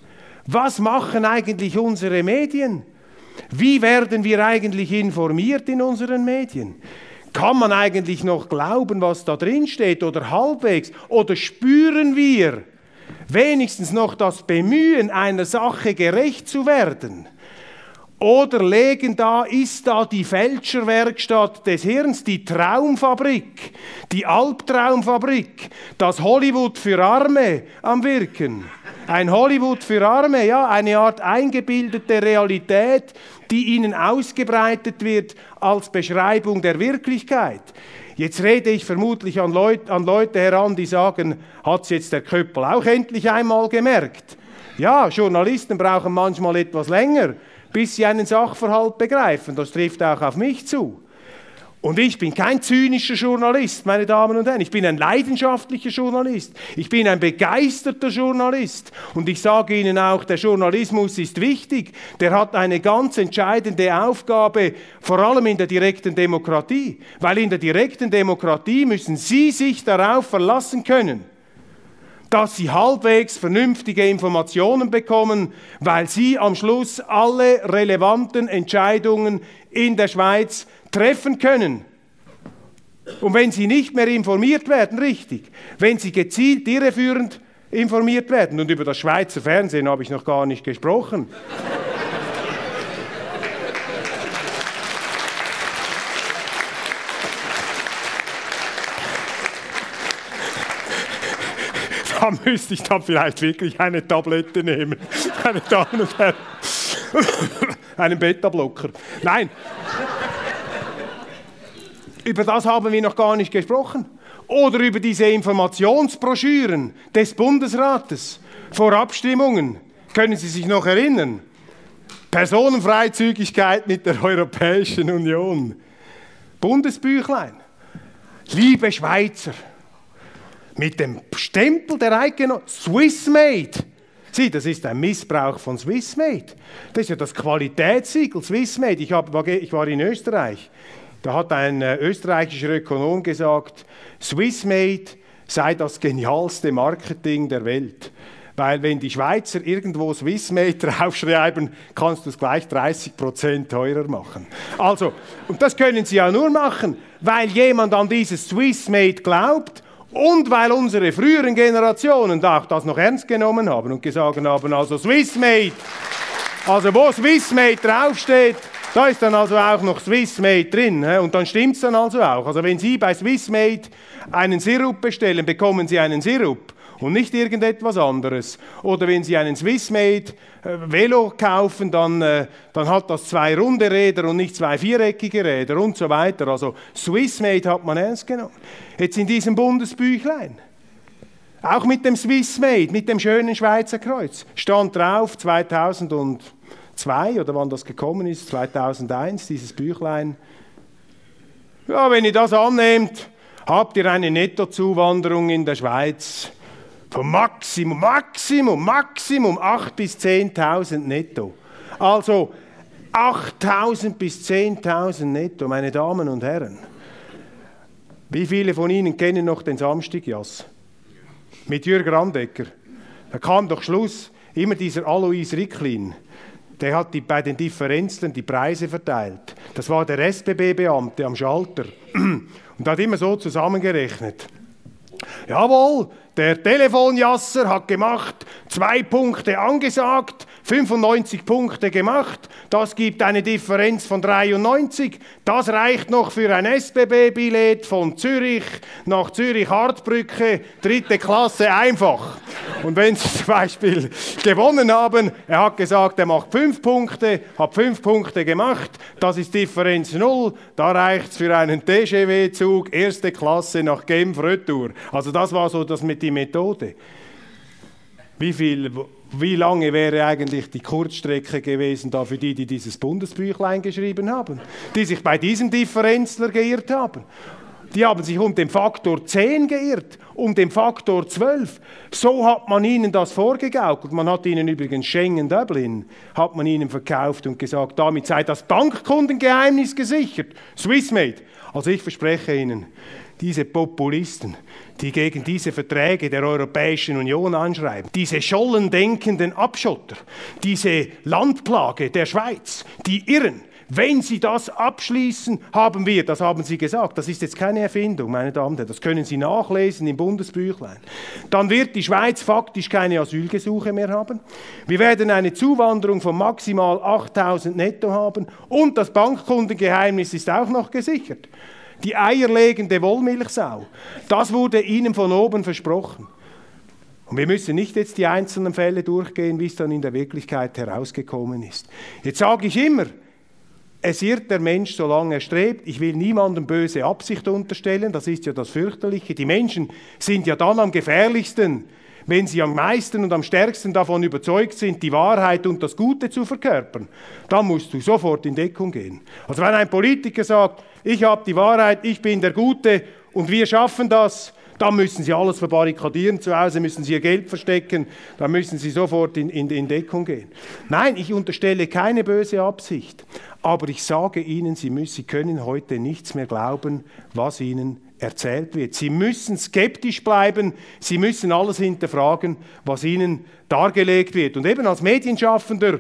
Speaker 2: Was machen eigentlich unsere Medien? Wie werden wir eigentlich informiert in unseren Medien? Kann man eigentlich noch glauben, was da drin steht oder halbwegs? Oder spüren wir wenigstens noch das Bemühen, einer Sache gerecht zu werden? Oder legen da, ist da die Fälscherwerkstatt des Hirns, die Traumfabrik, die Albtraumfabrik, das Hollywood für Arme am Wirken? Ein Hollywood für Arme, ja, eine Art eingebildete Realität, die ihnen ausgebreitet wird als Beschreibung der Wirklichkeit. Jetzt rede ich vermutlich an, Leut, an Leute heran, die sagen, hat es jetzt der Köppel auch endlich einmal gemerkt? Ja, Journalisten brauchen manchmal etwas länger, bis sie einen Sachverhalt begreifen. Das trifft auch auf mich zu. Und ich bin kein zynischer Journalist, meine Damen und Herren. Ich bin ein leidenschaftlicher Journalist. Ich bin ein begeisterter Journalist. Und ich sage Ihnen auch, der Journalismus ist wichtig. Der hat eine ganz entscheidende Aufgabe, vor allem in der direkten Demokratie. Weil in der direkten Demokratie müssen Sie sich darauf verlassen können, dass sie halbwegs vernünftige Informationen bekommen, weil sie am Schluss alle relevanten Entscheidungen in der Schweiz treffen können. Und wenn sie nicht mehr informiert werden, richtig, wenn sie gezielt irreführend informiert werden, und über das Schweizer Fernsehen habe ich noch gar nicht gesprochen. da müsste ich dann vielleicht wirklich eine Tablette nehmen, meine Damen und Herren. Einen Beta-Blocker. Nein. Über das haben wir noch gar nicht gesprochen. Oder über diese Informationsbroschüren des Bundesrates vor Abstimmungen. Können Sie sich noch erinnern? Personenfreizügigkeit mit der Europäischen Union. Bundesbüchlein. Liebe Schweizer, mit dem Stempel der Eidgenossen, Swissmade. Sieh, das ist ein Missbrauch von Swissmade. Das ist ja das Qualitätssiegel Swissmade. Ich, hab, ich war in Österreich. Da hat ein äh, österreichischer Ökonom gesagt, Swissmade sei das genialste Marketing der Welt. Weil wenn die Schweizer irgendwo Swissmade draufschreiben, kannst du es gleich 30% teurer machen. Also, und das können sie ja nur machen, weil jemand an dieses Swissmade glaubt und weil unsere früheren Generationen auch das noch ernst genommen haben und gesagt haben, also Swissmade, also wo Swissmade draufsteht, da ist dann also auch noch Swissmade drin. Und dann stimmt es dann also auch. Also wenn Sie bei Swissmade einen Sirup bestellen, bekommen Sie einen Sirup und nicht irgendetwas anderes. Oder wenn Sie einen Swissmade äh, Velo kaufen, dann, äh, dann hat das zwei runde Räder und nicht zwei viereckige Räder und so weiter. Also Swissmade hat man ernst genommen. Jetzt in diesem Bundesbüchlein. Auch mit dem Swissmade, mit dem schönen Schweizer Kreuz, stand drauf 2002 oder wann das gekommen ist, 2001, dieses Büchlein. Ja, wenn ihr das annehmt, habt ihr eine Nettozuwanderung in der Schweiz von Maximum, Maximum, Maximum 8.000 bis 10.000 netto. Also 8.000 bis 10.000 netto, meine Damen und Herren. Wie viele von Ihnen kennen noch den Samstagjass? Mit Jürgen Randecker. Da kam doch Schluss, immer dieser Alois Ricklin. Der hat die, bei den Differenzen die Preise verteilt. Das war der SBB-Beamte am Schalter. Und hat immer so zusammengerechnet. Jawohl, der Telefonjasser hat gemacht, zwei Punkte angesagt, 95 Punkte gemacht. Das gibt eine Differenz von 93. Das reicht noch für ein SBB-Billett von Zürich nach Zürich-Hartbrücke, dritte Klasse einfach. Und wenn Sie zum Beispiel gewonnen haben, er hat gesagt, er macht fünf Punkte, hat fünf Punkte gemacht, das ist Differenz null, da reicht es für einen TGW-Zug, erste Klasse nach Genf Retour. Also das war so das mit die Methode. Wie, viel, wie lange wäre eigentlich die Kurzstrecke gewesen da für die, die dieses Bundesbüchlein geschrieben haben, die sich bei diesem Differenzler geirrt haben? Die haben sich um den Faktor 10 geirrt, um den Faktor 12. So hat man ihnen das vorgegaukelt. Man hat ihnen übrigens Schengen Dublin, hat man ihnen verkauft und gesagt, damit sei das Bankkundengeheimnis gesichert. Swissmade. Also ich verspreche Ihnen, diese Populisten, die gegen diese Verträge der Europäischen Union anschreiben, diese schollendenkenden Abschotter, diese Landplage der Schweiz, die Irren, wenn Sie das abschließen, haben wir, das haben Sie gesagt, das ist jetzt keine Erfindung, meine Damen und Herren, das können Sie nachlesen im Bundesbüchlein, dann wird die Schweiz faktisch keine Asylgesuche mehr haben. Wir werden eine Zuwanderung von maximal 8000 netto haben und das Bankkundengeheimnis ist auch noch gesichert. Die eierlegende Wollmilchsau, das wurde Ihnen von oben versprochen. Und wir müssen nicht jetzt die einzelnen Fälle durchgehen, wie es dann in der Wirklichkeit herausgekommen ist. Jetzt sage ich immer, es irrt der Mensch, solange er strebt. Ich will niemandem böse Absicht unterstellen, das ist ja das Fürchterliche. Die Menschen sind ja dann am gefährlichsten, wenn sie am meisten und am stärksten davon überzeugt sind, die Wahrheit und das Gute zu verkörpern. Dann musst du sofort in Deckung gehen. Also wenn ein Politiker sagt, ich habe die Wahrheit, ich bin der Gute und wir schaffen das, dann müssen sie alles verbarrikadieren, zu Hause müssen sie ihr Geld verstecken, dann müssen sie sofort in, in, in Deckung gehen. Nein, ich unterstelle keine böse Absicht, aber ich sage Ihnen, sie, müssen, sie können heute nichts mehr glauben, was Ihnen erzählt wird. Sie müssen skeptisch bleiben, Sie müssen alles hinterfragen, was Ihnen dargelegt wird. Und eben als Medienschaffender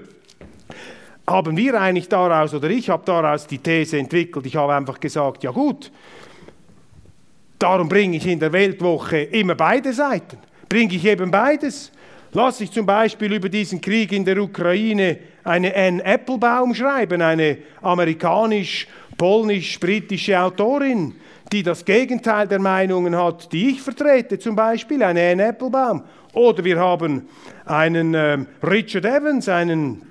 Speaker 2: haben wir eigentlich daraus, oder ich habe daraus die These entwickelt, ich habe einfach gesagt, ja gut, darum bringe ich in der Weltwoche immer beide Seiten, bringe ich eben beides. Lasse ich zum Beispiel über diesen Krieg in der Ukraine eine Anne Applebaum schreiben, eine amerikanisch-polnisch-britische Autorin, die das Gegenteil der Meinungen hat, die ich vertrete, zum Beispiel eine Anne Applebaum. Oder wir haben einen äh, Richard Evans, einen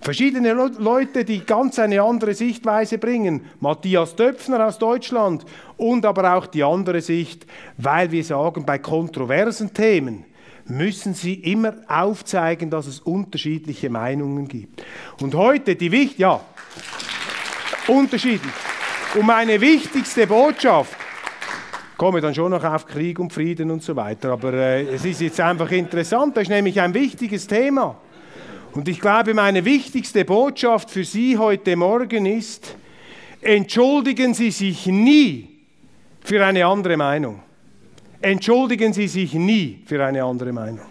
Speaker 2: Verschiedene Leute, die ganz eine andere Sichtweise bringen. Matthias Döpfner aus Deutschland und aber auch die andere Sicht, weil wir sagen, bei kontroversen Themen müssen sie immer aufzeigen, dass es unterschiedliche Meinungen gibt. Und heute die wichtig, ja, unterschiedlich. Und meine wichtigste Botschaft, komme dann schon noch auf Krieg und Frieden und so weiter, aber äh, es ist jetzt einfach interessant, das ist nämlich ein wichtiges Thema. Und ich glaube, meine wichtigste Botschaft für Sie heute Morgen ist, entschuldigen Sie sich nie für eine andere Meinung. Entschuldigen Sie sich nie für eine andere Meinung.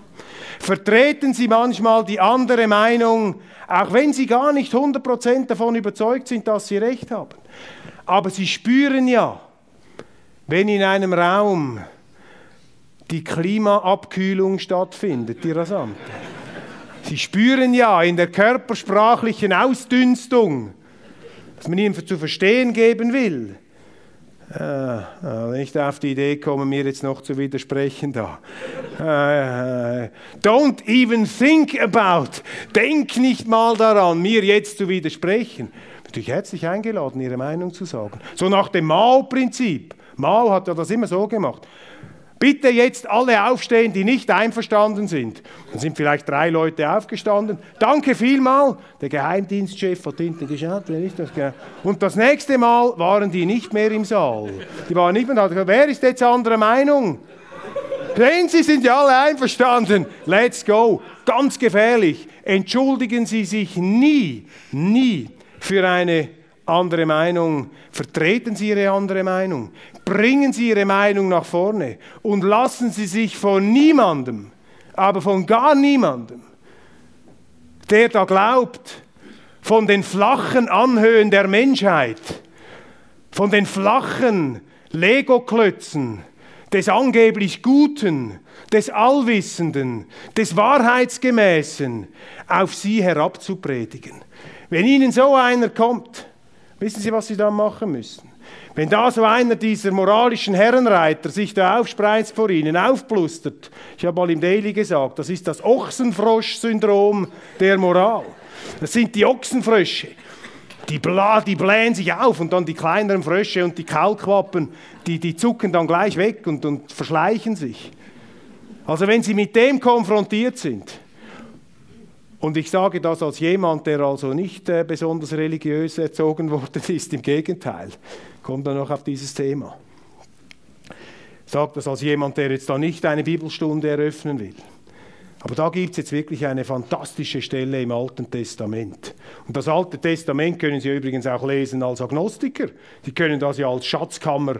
Speaker 2: Vertreten Sie manchmal die andere Meinung, auch wenn Sie gar nicht 100% davon überzeugt sind, dass Sie recht haben. Aber Sie spüren ja, wenn in einem Raum die Klimaabkühlung stattfindet, die rasante. Sie spüren ja in der körpersprachlichen Ausdünstung, dass man ihnen zu verstehen geben will. Äh, nicht auf die Idee kommen, mir jetzt noch zu widersprechen da. Äh, don't even think about. Denk nicht mal daran, mir jetzt zu widersprechen. Natürlich herzlich eingeladen, Ihre Meinung zu sagen. So nach dem Mao-Prinzip. Mao hat ja das immer so gemacht. Bitte jetzt alle aufstehen, die nicht einverstanden sind. Dann sind vielleicht drei Leute aufgestanden. Danke vielmal. Der Geheimdienstchef hat hinten geschaut. Und das nächste Mal waren die nicht mehr im Saal. Die waren nicht mehr da. Wer ist jetzt anderer Meinung? Sehen Sie, sind ja alle einverstanden. Let's go. Ganz gefährlich. Entschuldigen Sie sich nie, nie für eine andere Meinung. Vertreten Sie Ihre andere Meinung. Bringen Sie Ihre Meinung nach vorne und lassen Sie sich von niemandem, aber von gar niemandem, der da glaubt, von den flachen Anhöhen der Menschheit, von den flachen Lego-Klötzen des angeblich Guten, des Allwissenden, des Wahrheitsgemäßen auf sie herabzupredigen. Wenn Ihnen so einer kommt, wissen Sie, was Sie dann machen müssen? Wenn da so einer dieser moralischen Herrenreiter sich da aufspreizt vor Ihnen, aufblustert, ich habe mal im Daily gesagt, das ist das Ochsenfrosch-Syndrom der Moral. Das sind die Ochsenfrösche. Die, bla, die blähen sich auf und dann die kleineren Frösche und die Kaulquappen, die, die zucken dann gleich weg und, und verschleichen sich. Also wenn Sie mit dem konfrontiert sind, und ich sage das als jemand, der also nicht äh, besonders religiös erzogen worden ist, im Gegenteil, kommt dann noch auf dieses Thema. Ich sage das als jemand, der jetzt da nicht eine Bibelstunde eröffnen will. Aber da gibt es jetzt wirklich eine fantastische Stelle im Alten Testament. Und das Alte Testament können Sie übrigens auch lesen als Agnostiker. Sie können das ja als Schatzkammer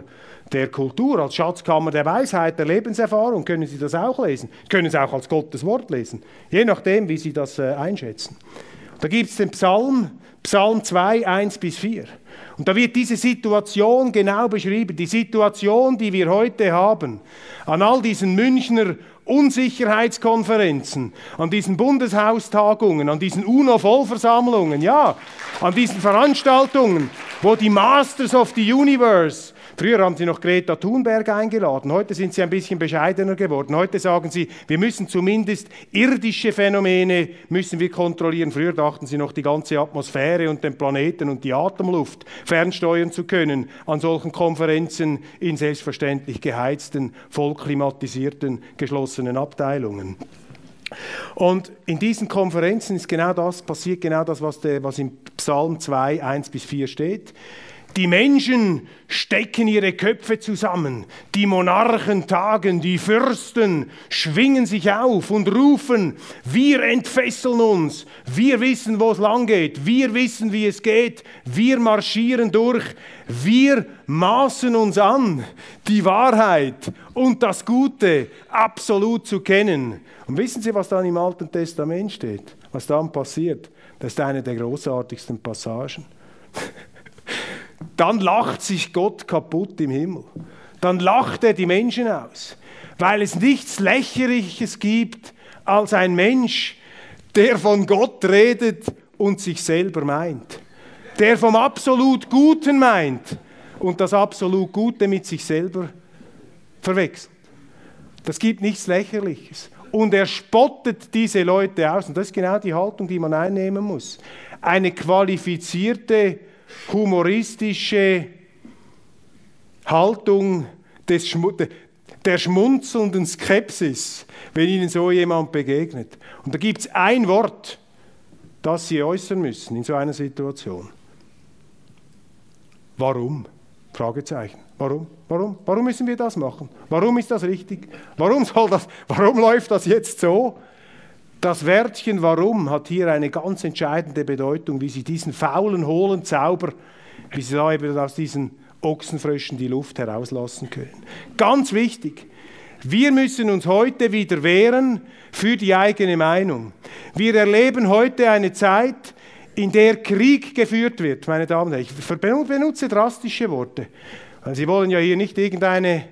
Speaker 2: der Kultur, als Schatzkammer der Weisheit, der Lebenserfahrung, können Sie das auch lesen. Können Sie auch als Gottes Wort lesen, je nachdem, wie Sie das äh, einschätzen. Da gibt es den Psalm, Psalm 2, 1 bis 4. Und da wird diese Situation genau beschrieben, die Situation, die wir heute haben, an all diesen Münchner Unsicherheitskonferenzen, an diesen Bundeshaustagungen, an diesen UNO-Vollversammlungen, ja, an diesen Veranstaltungen, wo die Masters of the Universe Früher haben sie noch Greta Thunberg eingeladen, heute sind sie ein bisschen bescheidener geworden. Heute sagen sie, wir müssen zumindest irdische Phänomene müssen wir kontrollieren. Früher dachten sie noch, die ganze Atmosphäre und den Planeten und die Atemluft fernsteuern zu können an solchen Konferenzen in selbstverständlich geheizten, vollklimatisierten, geschlossenen Abteilungen. Und in diesen Konferenzen ist genau das, passiert genau das, was, der, was im Psalm 2, 1 bis 4 steht. Die Menschen stecken ihre Köpfe zusammen, die Monarchen tagen, die Fürsten schwingen sich auf und rufen, wir entfesseln uns, wir wissen, wo es lang geht, wir wissen, wie es geht, wir marschieren durch, wir maßen uns an, die Wahrheit und das Gute absolut zu kennen. Und wissen Sie, was dann im Alten Testament steht, was dann passiert? Das ist eine der großartigsten Passagen. dann lacht sich Gott kaputt im Himmel. Dann lacht er die Menschen aus, weil es nichts Lächerliches gibt als ein Mensch, der von Gott redet und sich selber meint. Der vom absolut Guten meint und das absolut Gute mit sich selber verwechselt. Das gibt nichts Lächerliches. Und er spottet diese Leute aus. Und das ist genau die Haltung, die man einnehmen muss. Eine qualifizierte humoristische Haltung des Schmu der schmunzelnden Skepsis, wenn Ihnen so jemand begegnet. Und da gibt es ein Wort, das Sie äußern müssen in so einer Situation. Warum? Fragezeichen. Warum? Warum? Warum müssen wir das machen? Warum ist das richtig? Warum soll das? Warum läuft das jetzt so? Das Wörtchen warum hat hier eine ganz entscheidende Bedeutung, wie Sie diesen faulen, hohlen Zauber, wie Sie da eben aus diesen Ochsenfröschen die Luft herauslassen können. Ganz wichtig. Wir müssen uns heute wieder wehren für die eigene Meinung. Wir erleben heute eine Zeit, in der Krieg geführt wird, meine Damen und Herren. Ich benutze drastische Worte. Sie wollen ja hier nicht irgendeine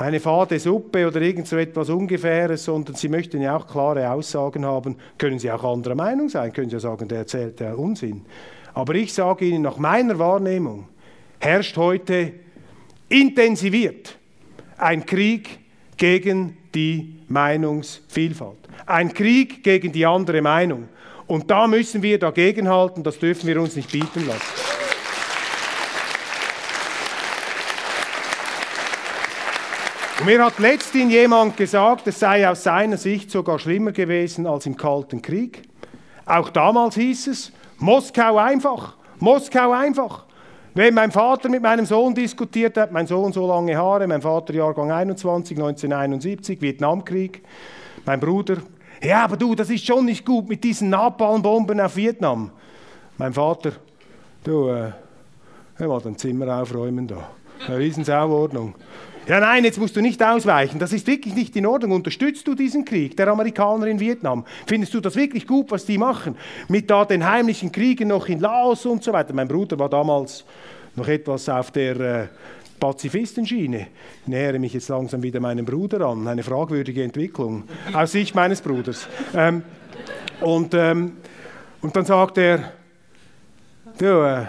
Speaker 2: eine fade Suppe oder irgend so etwas Ungefähres, sondern Sie möchten ja auch klare Aussagen haben. Können Sie auch anderer Meinung sein, können Sie ja sagen, der erzählt ja Unsinn. Aber ich sage Ihnen, nach meiner Wahrnehmung herrscht heute intensiviert ein Krieg gegen die Meinungsvielfalt. Ein Krieg gegen die andere Meinung. Und da müssen wir dagegenhalten, das dürfen wir uns nicht bieten lassen. Und mir hat letztens jemand gesagt, es sei aus seiner Sicht sogar schlimmer gewesen als im Kalten Krieg. Auch damals hieß es, Moskau einfach, Moskau einfach. Wenn mein Vater mit meinem Sohn diskutiert hat, mein Sohn so lange Haare, mein Vater Jahrgang 21, 1971, Vietnamkrieg, mein Bruder, ja, aber du, das ist schon nicht gut mit diesen Napalmbomben auf Vietnam. Mein Vater, du, äh, mal dein Zimmer aufräumen da. Eine Riesensauordnung. Ja, nein, jetzt musst du nicht ausweichen. Das ist wirklich nicht in Ordnung. Unterstützt du diesen Krieg der Amerikaner in Vietnam? Findest du das wirklich gut, was die machen? Mit da den heimlichen Kriegen noch in Laos und so weiter. Mein Bruder war damals noch etwas auf der äh, Pazifistenschiene. Ich nähere mich jetzt langsam wieder meinem Bruder an. Eine fragwürdige Entwicklung aus Sicht meines Bruders. Ähm, und, ähm, und dann sagt er, du, äh,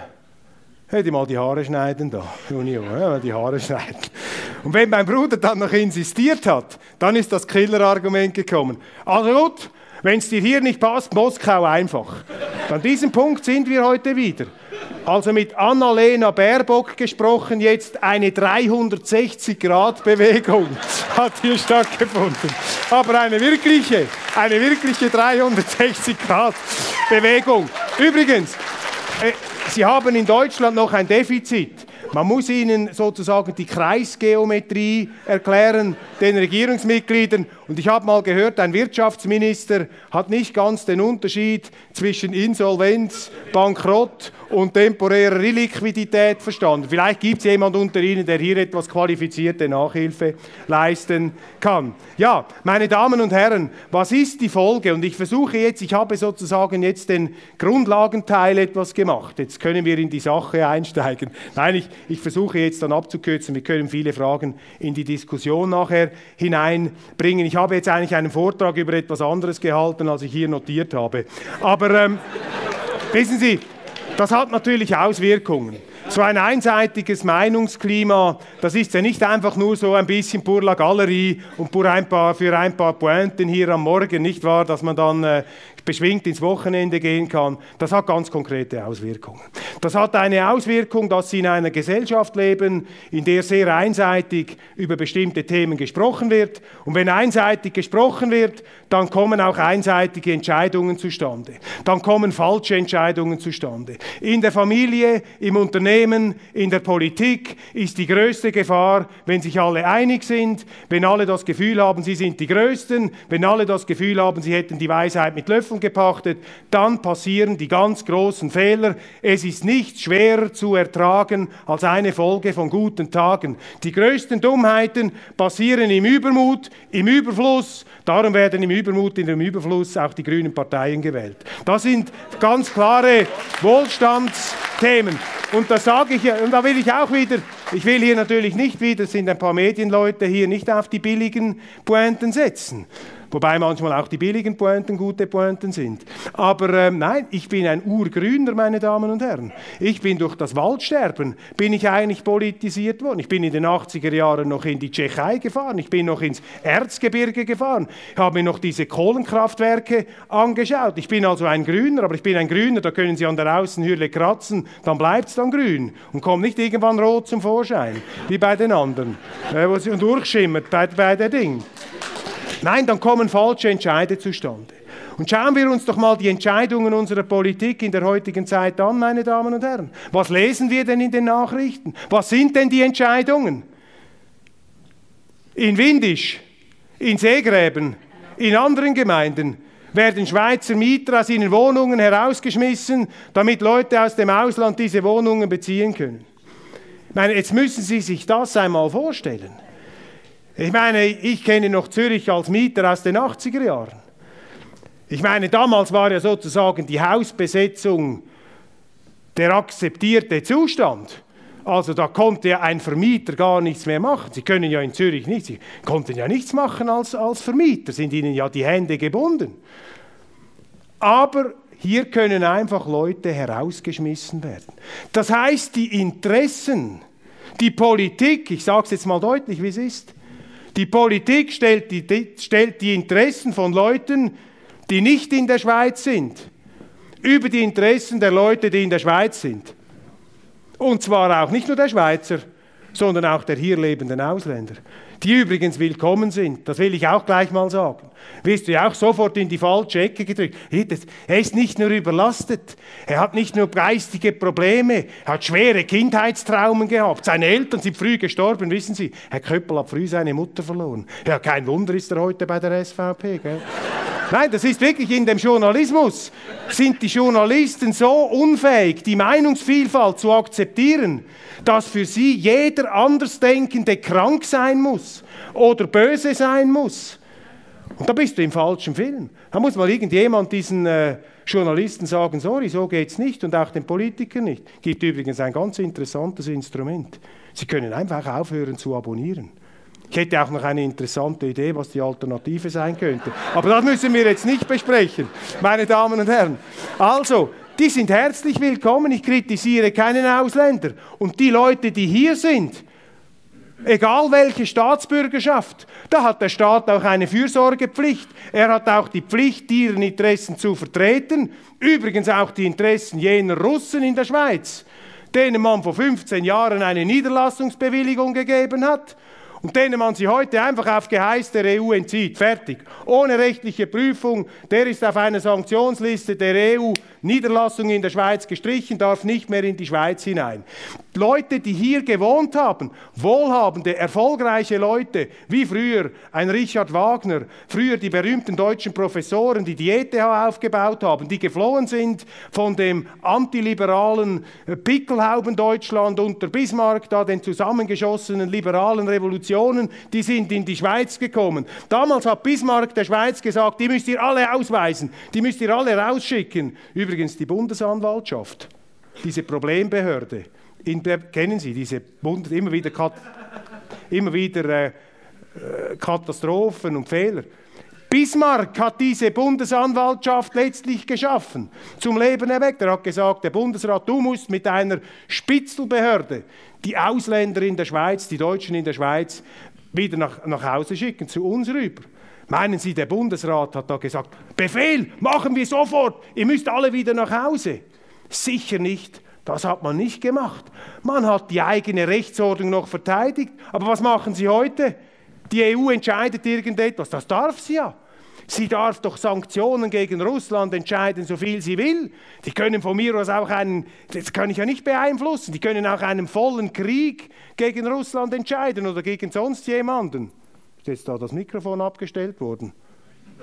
Speaker 2: hätte mal die Haare schneiden da, Junior, ja, die Haare schneiden. Und wenn mein Bruder dann noch insistiert hat, dann ist das Killerargument gekommen. Also gut, wenn es dir hier nicht passt, Moskau einfach. An diesem Punkt sind wir heute wieder. Also mit Annalena Baerbock gesprochen, jetzt eine 360-Grad-Bewegung hat hier stattgefunden. Aber eine wirkliche, eine wirkliche 360-Grad-Bewegung. Übrigens, äh, Sie haben in Deutschland noch ein Defizit. Man muss ihnen sozusagen die Kreisgeometrie erklären, den Regierungsmitgliedern. Und ich habe mal gehört, ein Wirtschaftsminister hat nicht ganz den Unterschied zwischen Insolvenz, Bankrott und temporärer Illiquidität verstanden. Vielleicht gibt es jemand unter Ihnen, der hier etwas qualifizierte Nachhilfe leisten kann. Ja, meine Damen und Herren, was ist die Folge? Und ich versuche jetzt, ich habe sozusagen jetzt den Grundlagenteil etwas gemacht. Jetzt können wir in die Sache einsteigen. Nein, ich, ich versuche jetzt dann abzukürzen. Wir können viele Fragen in die Diskussion nachher hineinbringen. Ich habe jetzt eigentlich einen Vortrag über etwas anderes gehalten, als ich hier notiert habe. Aber ähm, wissen Sie, das hat natürlich Auswirkungen. So ein einseitiges Meinungsklima, das ist ja nicht einfach nur so ein bisschen pour la Galerie und pour ein paar, für ein paar Pointen hier am Morgen, nicht wahr, dass man dann äh, beschwingt ins Wochenende gehen kann, das hat ganz konkrete Auswirkungen. Das hat eine Auswirkung, dass Sie in einer Gesellschaft leben, in der sehr einseitig über bestimmte Themen gesprochen wird. Und wenn einseitig gesprochen wird, dann kommen auch einseitige Entscheidungen zustande. Dann kommen falsche Entscheidungen zustande. In der Familie, im Unternehmen, in der Politik ist die größte Gefahr, wenn sich alle einig sind, wenn alle das Gefühl haben, sie sind die Größten, wenn alle das Gefühl haben, sie hätten die Weisheit mit Löffeln gepachtet, dann passieren die ganz großen Fehler. Es ist nicht schwerer zu ertragen als eine Folge von guten Tagen. Die größten Dummheiten passieren im Übermut, im Überfluss. Darum werden im Übermut, in dem Überfluss auch die grünen Parteien gewählt. Das sind ganz klare Wohlstandsthemen. Und da sage ich, und da will ich auch wieder, ich will hier natürlich nicht wieder, es sind ein paar Medienleute hier, nicht auf die billigen Pointen setzen. Wobei manchmal auch die billigen Pointen gute Pointen sind. Aber ähm, nein, ich bin ein Urgrüner, meine Damen und Herren. Ich bin durch das Waldsterben, bin ich eigentlich politisiert worden. Ich bin in den 80er Jahren noch in die Tschechei gefahren, ich bin noch ins Erzgebirge gefahren, habe mir noch diese Kohlenkraftwerke angeschaut. Ich bin also ein Grüner, aber ich bin ein Grüner, da können Sie an der Außenhürle kratzen, dann bleibt es dann grün und kommt nicht irgendwann rot zum Vorschein, wie bei den anderen, äh, wo sie durchschimmert bei, bei der Ding. Nein, dann kommen falsche Entscheide zustande. Und schauen wir uns doch mal die Entscheidungen unserer Politik in der heutigen Zeit an, meine Damen und Herren. Was lesen wir denn in den Nachrichten? Was sind denn die Entscheidungen? In Windisch, in Seegräben, in anderen Gemeinden werden Schweizer Mieter aus ihren Wohnungen herausgeschmissen, damit Leute aus dem Ausland diese Wohnungen beziehen können. Ich meine, jetzt müssen Sie sich das einmal vorstellen. Ich meine, ich kenne noch Zürich als Mieter aus den 80er Jahren. Ich meine, damals war ja sozusagen die Hausbesetzung der akzeptierte Zustand. Also da konnte ja ein Vermieter gar nichts mehr machen. Sie können ja in Zürich nichts, Sie konnten ja nichts machen als, als Vermieter, sind ihnen ja die Hände gebunden. Aber hier können einfach Leute herausgeschmissen werden. Das heißt, die Interessen, die Politik, ich sage es jetzt mal deutlich, wie es ist, die Politik stellt die, stellt die Interessen von Leuten, die nicht in der Schweiz sind, über die Interessen der Leute, die in der Schweiz sind. Und zwar auch nicht nur der Schweizer, sondern auch der hier lebenden Ausländer die übrigens willkommen sind. Das will ich auch gleich mal sagen. Wirst du ja auch sofort in die falsche Ecke gedrückt. Er ist nicht nur überlastet, er hat nicht nur geistige Probleme, er hat schwere Kindheitstraumen gehabt. Seine Eltern sind früh gestorben, wissen Sie. Herr Köppel hat früh seine Mutter verloren. Ja, kein Wunder ist er heute bei der SVP. Gell? Nein, das ist wirklich in dem Journalismus. Sind die Journalisten so unfähig, die Meinungsvielfalt zu akzeptieren, dass für sie jeder Andersdenkende krank sein muss oder böse sein muss. Und da bist du im falschen Film. Da muss mal irgendjemand diesen äh, Journalisten sagen, sorry, so geht's nicht und auch den Politikern nicht. Gibt übrigens ein ganz interessantes Instrument. Sie können einfach aufhören zu abonnieren. Ich hätte auch noch eine interessante Idee, was die Alternative sein könnte. Aber das müssen wir jetzt nicht besprechen, meine Damen und Herren. Also, Die sind herzlich willkommen. Ich kritisiere keinen Ausländer. Und die Leute, die hier sind, egal welche Staatsbürgerschaft, da hat der Staat auch eine Fürsorgepflicht. Er hat auch die Pflicht, ihren Interessen zu vertreten. Übrigens auch die Interessen jener Russen in der Schweiz, denen man vor 15 Jahren eine Niederlassungsbewilligung gegeben hat und denen man sie heute einfach auf Geheiß der EU entzieht. Fertig. Ohne rechtliche Prüfung. Der ist auf einer Sanktionsliste der EU. Niederlassung in der Schweiz gestrichen, darf nicht mehr in die Schweiz hinein. Leute, die hier gewohnt haben, wohlhabende, erfolgreiche Leute, wie früher ein Richard Wagner, früher die berühmten deutschen Professoren, die die ETH aufgebaut haben, die geflohen sind von dem antiliberalen Pickelhauben Deutschland unter Bismarck, da den zusammengeschossenen liberalen Revolutionen, die sind in die Schweiz gekommen. Damals hat Bismarck der Schweiz gesagt, die müsst ihr alle ausweisen, die müsst ihr alle rausschicken. Übrigens die Bundesanwaltschaft, diese Problembehörde, in kennen Sie diese Bund, immer wieder, Kat, immer wieder äh, äh, Katastrophen und Fehler. Bismarck hat diese Bundesanwaltschaft letztlich geschaffen, zum Leben erweckt. Er hat gesagt, der Bundesrat, du musst mit einer Spitzelbehörde die Ausländer in der Schweiz, die Deutschen in der Schweiz, wieder nach, nach Hause schicken, zu uns rüber. Meinen Sie, der Bundesrat hat da gesagt, Befehl, machen wir sofort, ihr müsst alle wieder nach Hause? Sicher nicht. Das hat man nicht gemacht. Man hat die eigene Rechtsordnung noch verteidigt. Aber was machen Sie heute? Die EU entscheidet irgendetwas. Das darf sie ja. Sie darf doch Sanktionen gegen Russland entscheiden, so viel sie will. Die können von mir aus auch einen, das kann ich ja nicht beeinflussen, die können auch einen vollen Krieg gegen Russland entscheiden oder gegen sonst jemanden. Ist jetzt da das Mikrofon abgestellt worden?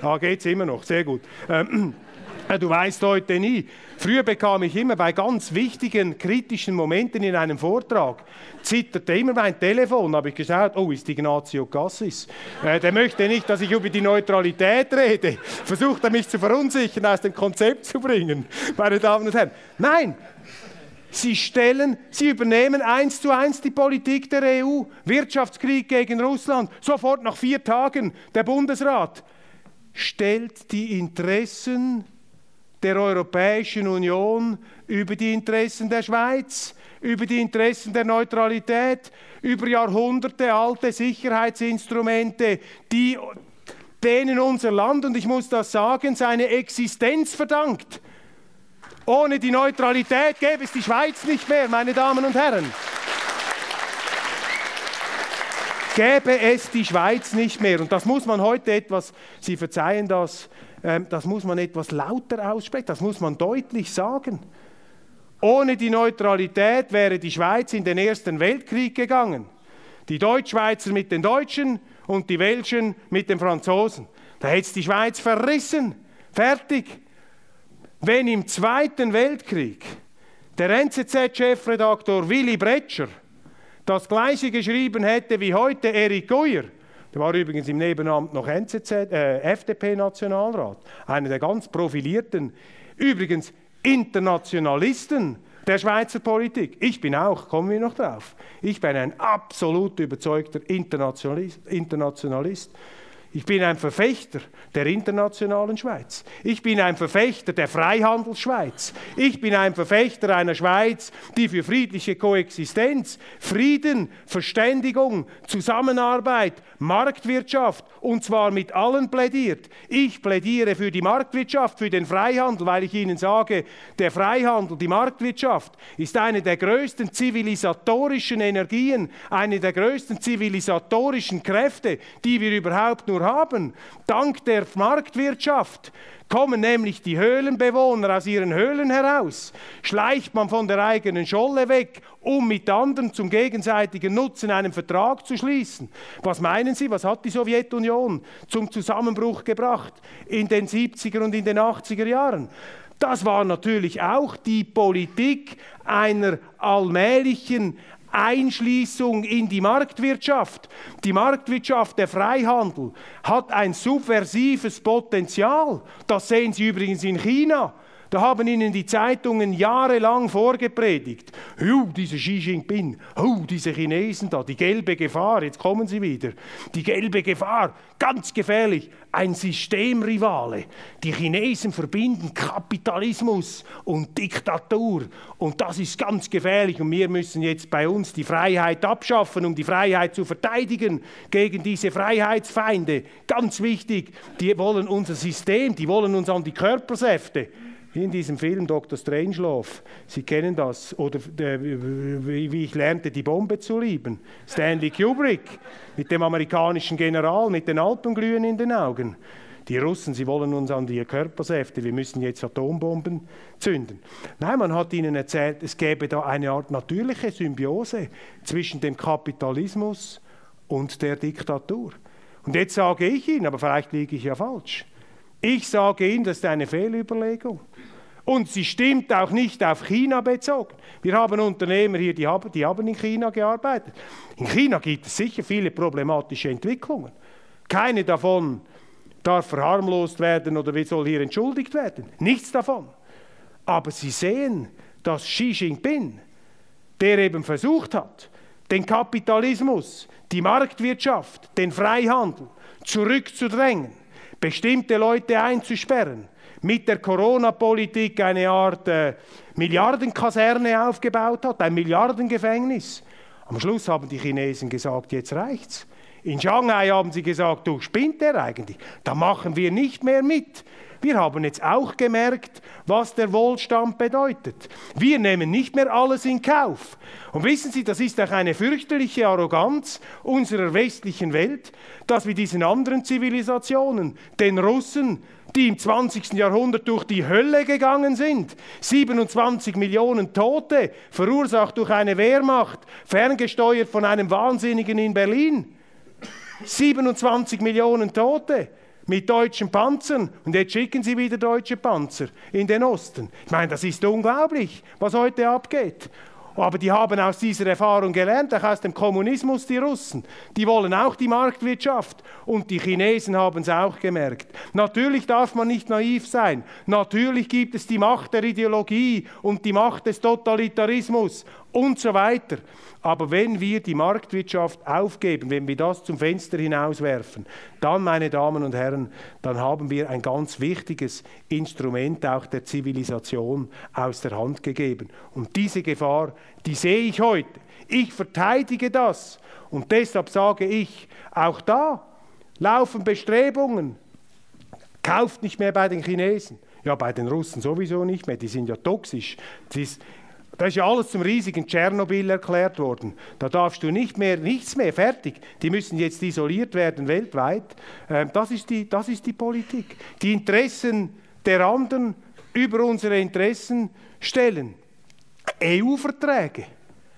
Speaker 2: Ah, geht's immer noch, sehr gut. Ähm, äh, Du weißt heute nie. Früher bekam ich immer bei ganz wichtigen, kritischen Momenten in einem Vortrag, zitterte immer mein Telefon, habe ich geschaut, oh, ist Ignazio Cassis. Äh, der möchte nicht, dass ich über die Neutralität rede. Versucht er mich zu verunsichern, aus dem Konzept zu bringen, meine Damen und Herren. Nein, Sie stellen, sie übernehmen eins zu eins die Politik der EU. Wirtschaftskrieg gegen Russland. Sofort nach vier Tagen der Bundesrat stellt die Interessen der Europäischen Union über die Interessen der Schweiz, über die Interessen der Neutralität, über Jahrhunderte alte Sicherheitsinstrumente, die denen unser Land, und ich muss das sagen, seine Existenz verdankt. Ohne die Neutralität gäbe es die Schweiz nicht mehr, meine Damen und Herren. Gäbe es die Schweiz nicht mehr. Und das muss man heute etwas, Sie verzeihen das, das muss man etwas lauter aussprechen, das muss man deutlich sagen. Ohne die Neutralität wäre die Schweiz in den Ersten Weltkrieg gegangen. Die Deutschschweizer mit den Deutschen und die Welschen mit den Franzosen. Da hätte es die Schweiz verrissen. Fertig. Wenn im Zweiten Weltkrieg der NZZ-Chefredaktor Willy Bretscher das gleiche geschrieben hätte wie heute Erik Guyer, der war übrigens im Nebenamt noch NZZ, äh, FDP-Nationalrat, einer der ganz profilierten, übrigens Internationalisten der Schweizer Politik. Ich bin auch, kommen wir noch drauf. Ich bin ein absolut überzeugter Internationalist. Internationalist. Ich bin ein Verfechter der internationalen Schweiz. Ich bin ein Verfechter der Freihandelsschweiz. Ich bin ein Verfechter einer Schweiz, die für friedliche Koexistenz, Frieden, Verständigung, Zusammenarbeit, Marktwirtschaft und zwar mit allen plädiert. Ich plädiere für die Marktwirtschaft, für den Freihandel, weil ich Ihnen sage, der Freihandel, die Marktwirtschaft ist eine der größten zivilisatorischen Energien, eine der größten zivilisatorischen Kräfte, die wir überhaupt nur haben. Dank der Marktwirtschaft kommen nämlich die Höhlenbewohner aus ihren Höhlen heraus, schleicht man von der eigenen Scholle weg, um mit anderen zum gegenseitigen Nutzen einen Vertrag zu schließen. Was meinen Sie, was hat die Sowjetunion zum Zusammenbruch gebracht in den 70er und in den 80er Jahren? Das war natürlich auch die Politik einer allmählichen Einschließung in die Marktwirtschaft. Die Marktwirtschaft, der Freihandel, hat ein subversives Potenzial. Das sehen Sie übrigens in China. Da haben ihnen die Zeitungen jahrelang vorgepredigt. Oh, diese Xi Jinping, oh, diese Chinesen da, die gelbe Gefahr, jetzt kommen sie wieder. Die gelbe Gefahr, ganz gefährlich, ein Systemrivale. Die Chinesen verbinden Kapitalismus und Diktatur. Und das ist ganz gefährlich. Und wir müssen jetzt bei uns die Freiheit abschaffen, um die Freiheit zu verteidigen gegen diese Freiheitsfeinde. Ganz wichtig, die wollen unser System, die wollen uns an die Körpersäfte in diesem Film Dr. Strangelove, Sie kennen das, oder äh, wie ich lernte, die Bombe zu lieben. Stanley Kubrick mit dem amerikanischen General mit den Alpenglühen in den Augen. Die Russen, sie wollen uns an die Körpersäfte, wir müssen jetzt Atombomben zünden. Nein, man hat ihnen erzählt, es gäbe da eine Art natürliche Symbiose zwischen dem Kapitalismus und der Diktatur. Und jetzt sage ich Ihnen, aber vielleicht liege ich ja falsch, ich sage Ihnen, das ist eine Fehlüberlegung. Und sie stimmt auch nicht auf China bezogen. Wir haben Unternehmer hier, die haben, die haben in China gearbeitet. In China gibt es sicher viele problematische Entwicklungen. Keine davon darf verharmlost werden oder soll hier entschuldigt werden. Nichts davon. Aber Sie sehen, dass Xi Jinping, der eben versucht hat, den Kapitalismus, die Marktwirtschaft, den Freihandel zurückzudrängen, bestimmte Leute einzusperren, mit der Corona-Politik eine Art äh, Milliardenkaserne aufgebaut hat, ein Milliardengefängnis. Am Schluss haben die Chinesen gesagt, jetzt reicht's. In Shanghai haben sie gesagt, du spinnt der eigentlich? Da machen wir nicht mehr mit. Wir haben jetzt auch gemerkt, was der Wohlstand bedeutet. Wir nehmen nicht mehr alles in Kauf. Und wissen Sie, das ist auch eine fürchterliche Arroganz unserer westlichen Welt, dass wir diesen anderen Zivilisationen, den Russen, die im 20. Jahrhundert durch die Hölle gegangen sind. 27 Millionen Tote, verursacht durch eine Wehrmacht, ferngesteuert von einem Wahnsinnigen in Berlin. 27 Millionen Tote mit deutschen Panzern und jetzt schicken sie wieder deutsche Panzer in den Osten. Ich meine, das ist unglaublich, was heute abgeht. Aber die haben aus dieser Erfahrung gelernt, auch aus dem Kommunismus die Russen. Die wollen auch die Marktwirtschaft und die Chinesen haben es auch gemerkt. Natürlich darf man nicht naiv sein. Natürlich gibt es die Macht der Ideologie und die Macht des Totalitarismus und so weiter. Aber wenn wir die Marktwirtschaft aufgeben, wenn wir das zum Fenster hinauswerfen, dann, meine Damen und Herren, dann haben wir ein ganz wichtiges Instrument auch der Zivilisation aus der Hand gegeben. Und diese Gefahr, die sehe ich heute. Ich verteidige das. Und deshalb sage ich, auch da laufen Bestrebungen. Kauft nicht mehr bei den Chinesen. Ja, bei den Russen sowieso nicht mehr. Die sind ja toxisch. Das ist, da ist ja alles zum riesigen Tschernobyl erklärt worden. Da darfst du nicht mehr, nichts mehr, fertig. Die müssen jetzt isoliert werden weltweit. Ähm, das, ist die, das ist die Politik. Die Interessen der anderen über unsere Interessen stellen. EU-Verträge,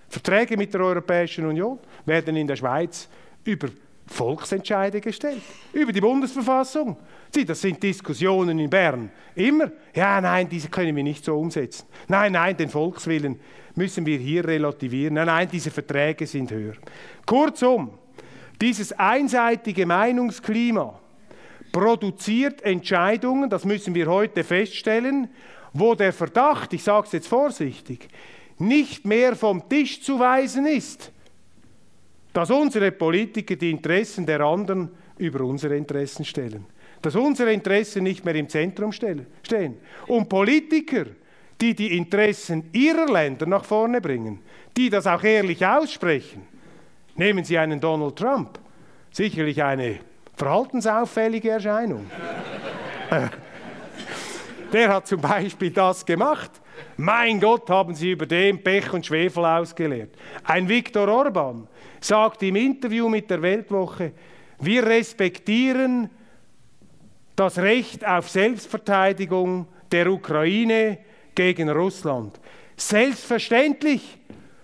Speaker 2: Verträge mit der Europäischen Union werden in der Schweiz über Volksentscheide gestellt, über die Bundesverfassung. Sie, das sind Diskussionen in Bern. Immer. Ja, nein, diese können wir nicht so umsetzen. Nein, nein, den Volkswillen müssen wir hier relativieren. Nein, nein, diese Verträge sind höher. Kurzum, dieses einseitige Meinungsklima produziert Entscheidungen, das müssen wir heute feststellen, wo der Verdacht, ich sage es jetzt vorsichtig, nicht mehr vom Tisch zu weisen ist, dass unsere Politiker die Interessen der anderen über unsere Interessen stellen dass unsere Interessen nicht mehr im Zentrum stehen. Und Politiker, die die Interessen ihrer Länder nach vorne bringen, die das auch ehrlich aussprechen, nehmen Sie einen Donald Trump, sicherlich eine verhaltensauffällige Erscheinung. Der hat zum Beispiel das gemacht. Mein Gott, haben sie über den Pech und Schwefel ausgeleert. Ein Viktor Orban sagt im Interview mit der Weltwoche, wir respektieren das Recht auf Selbstverteidigung der Ukraine gegen Russland. Selbstverständlich,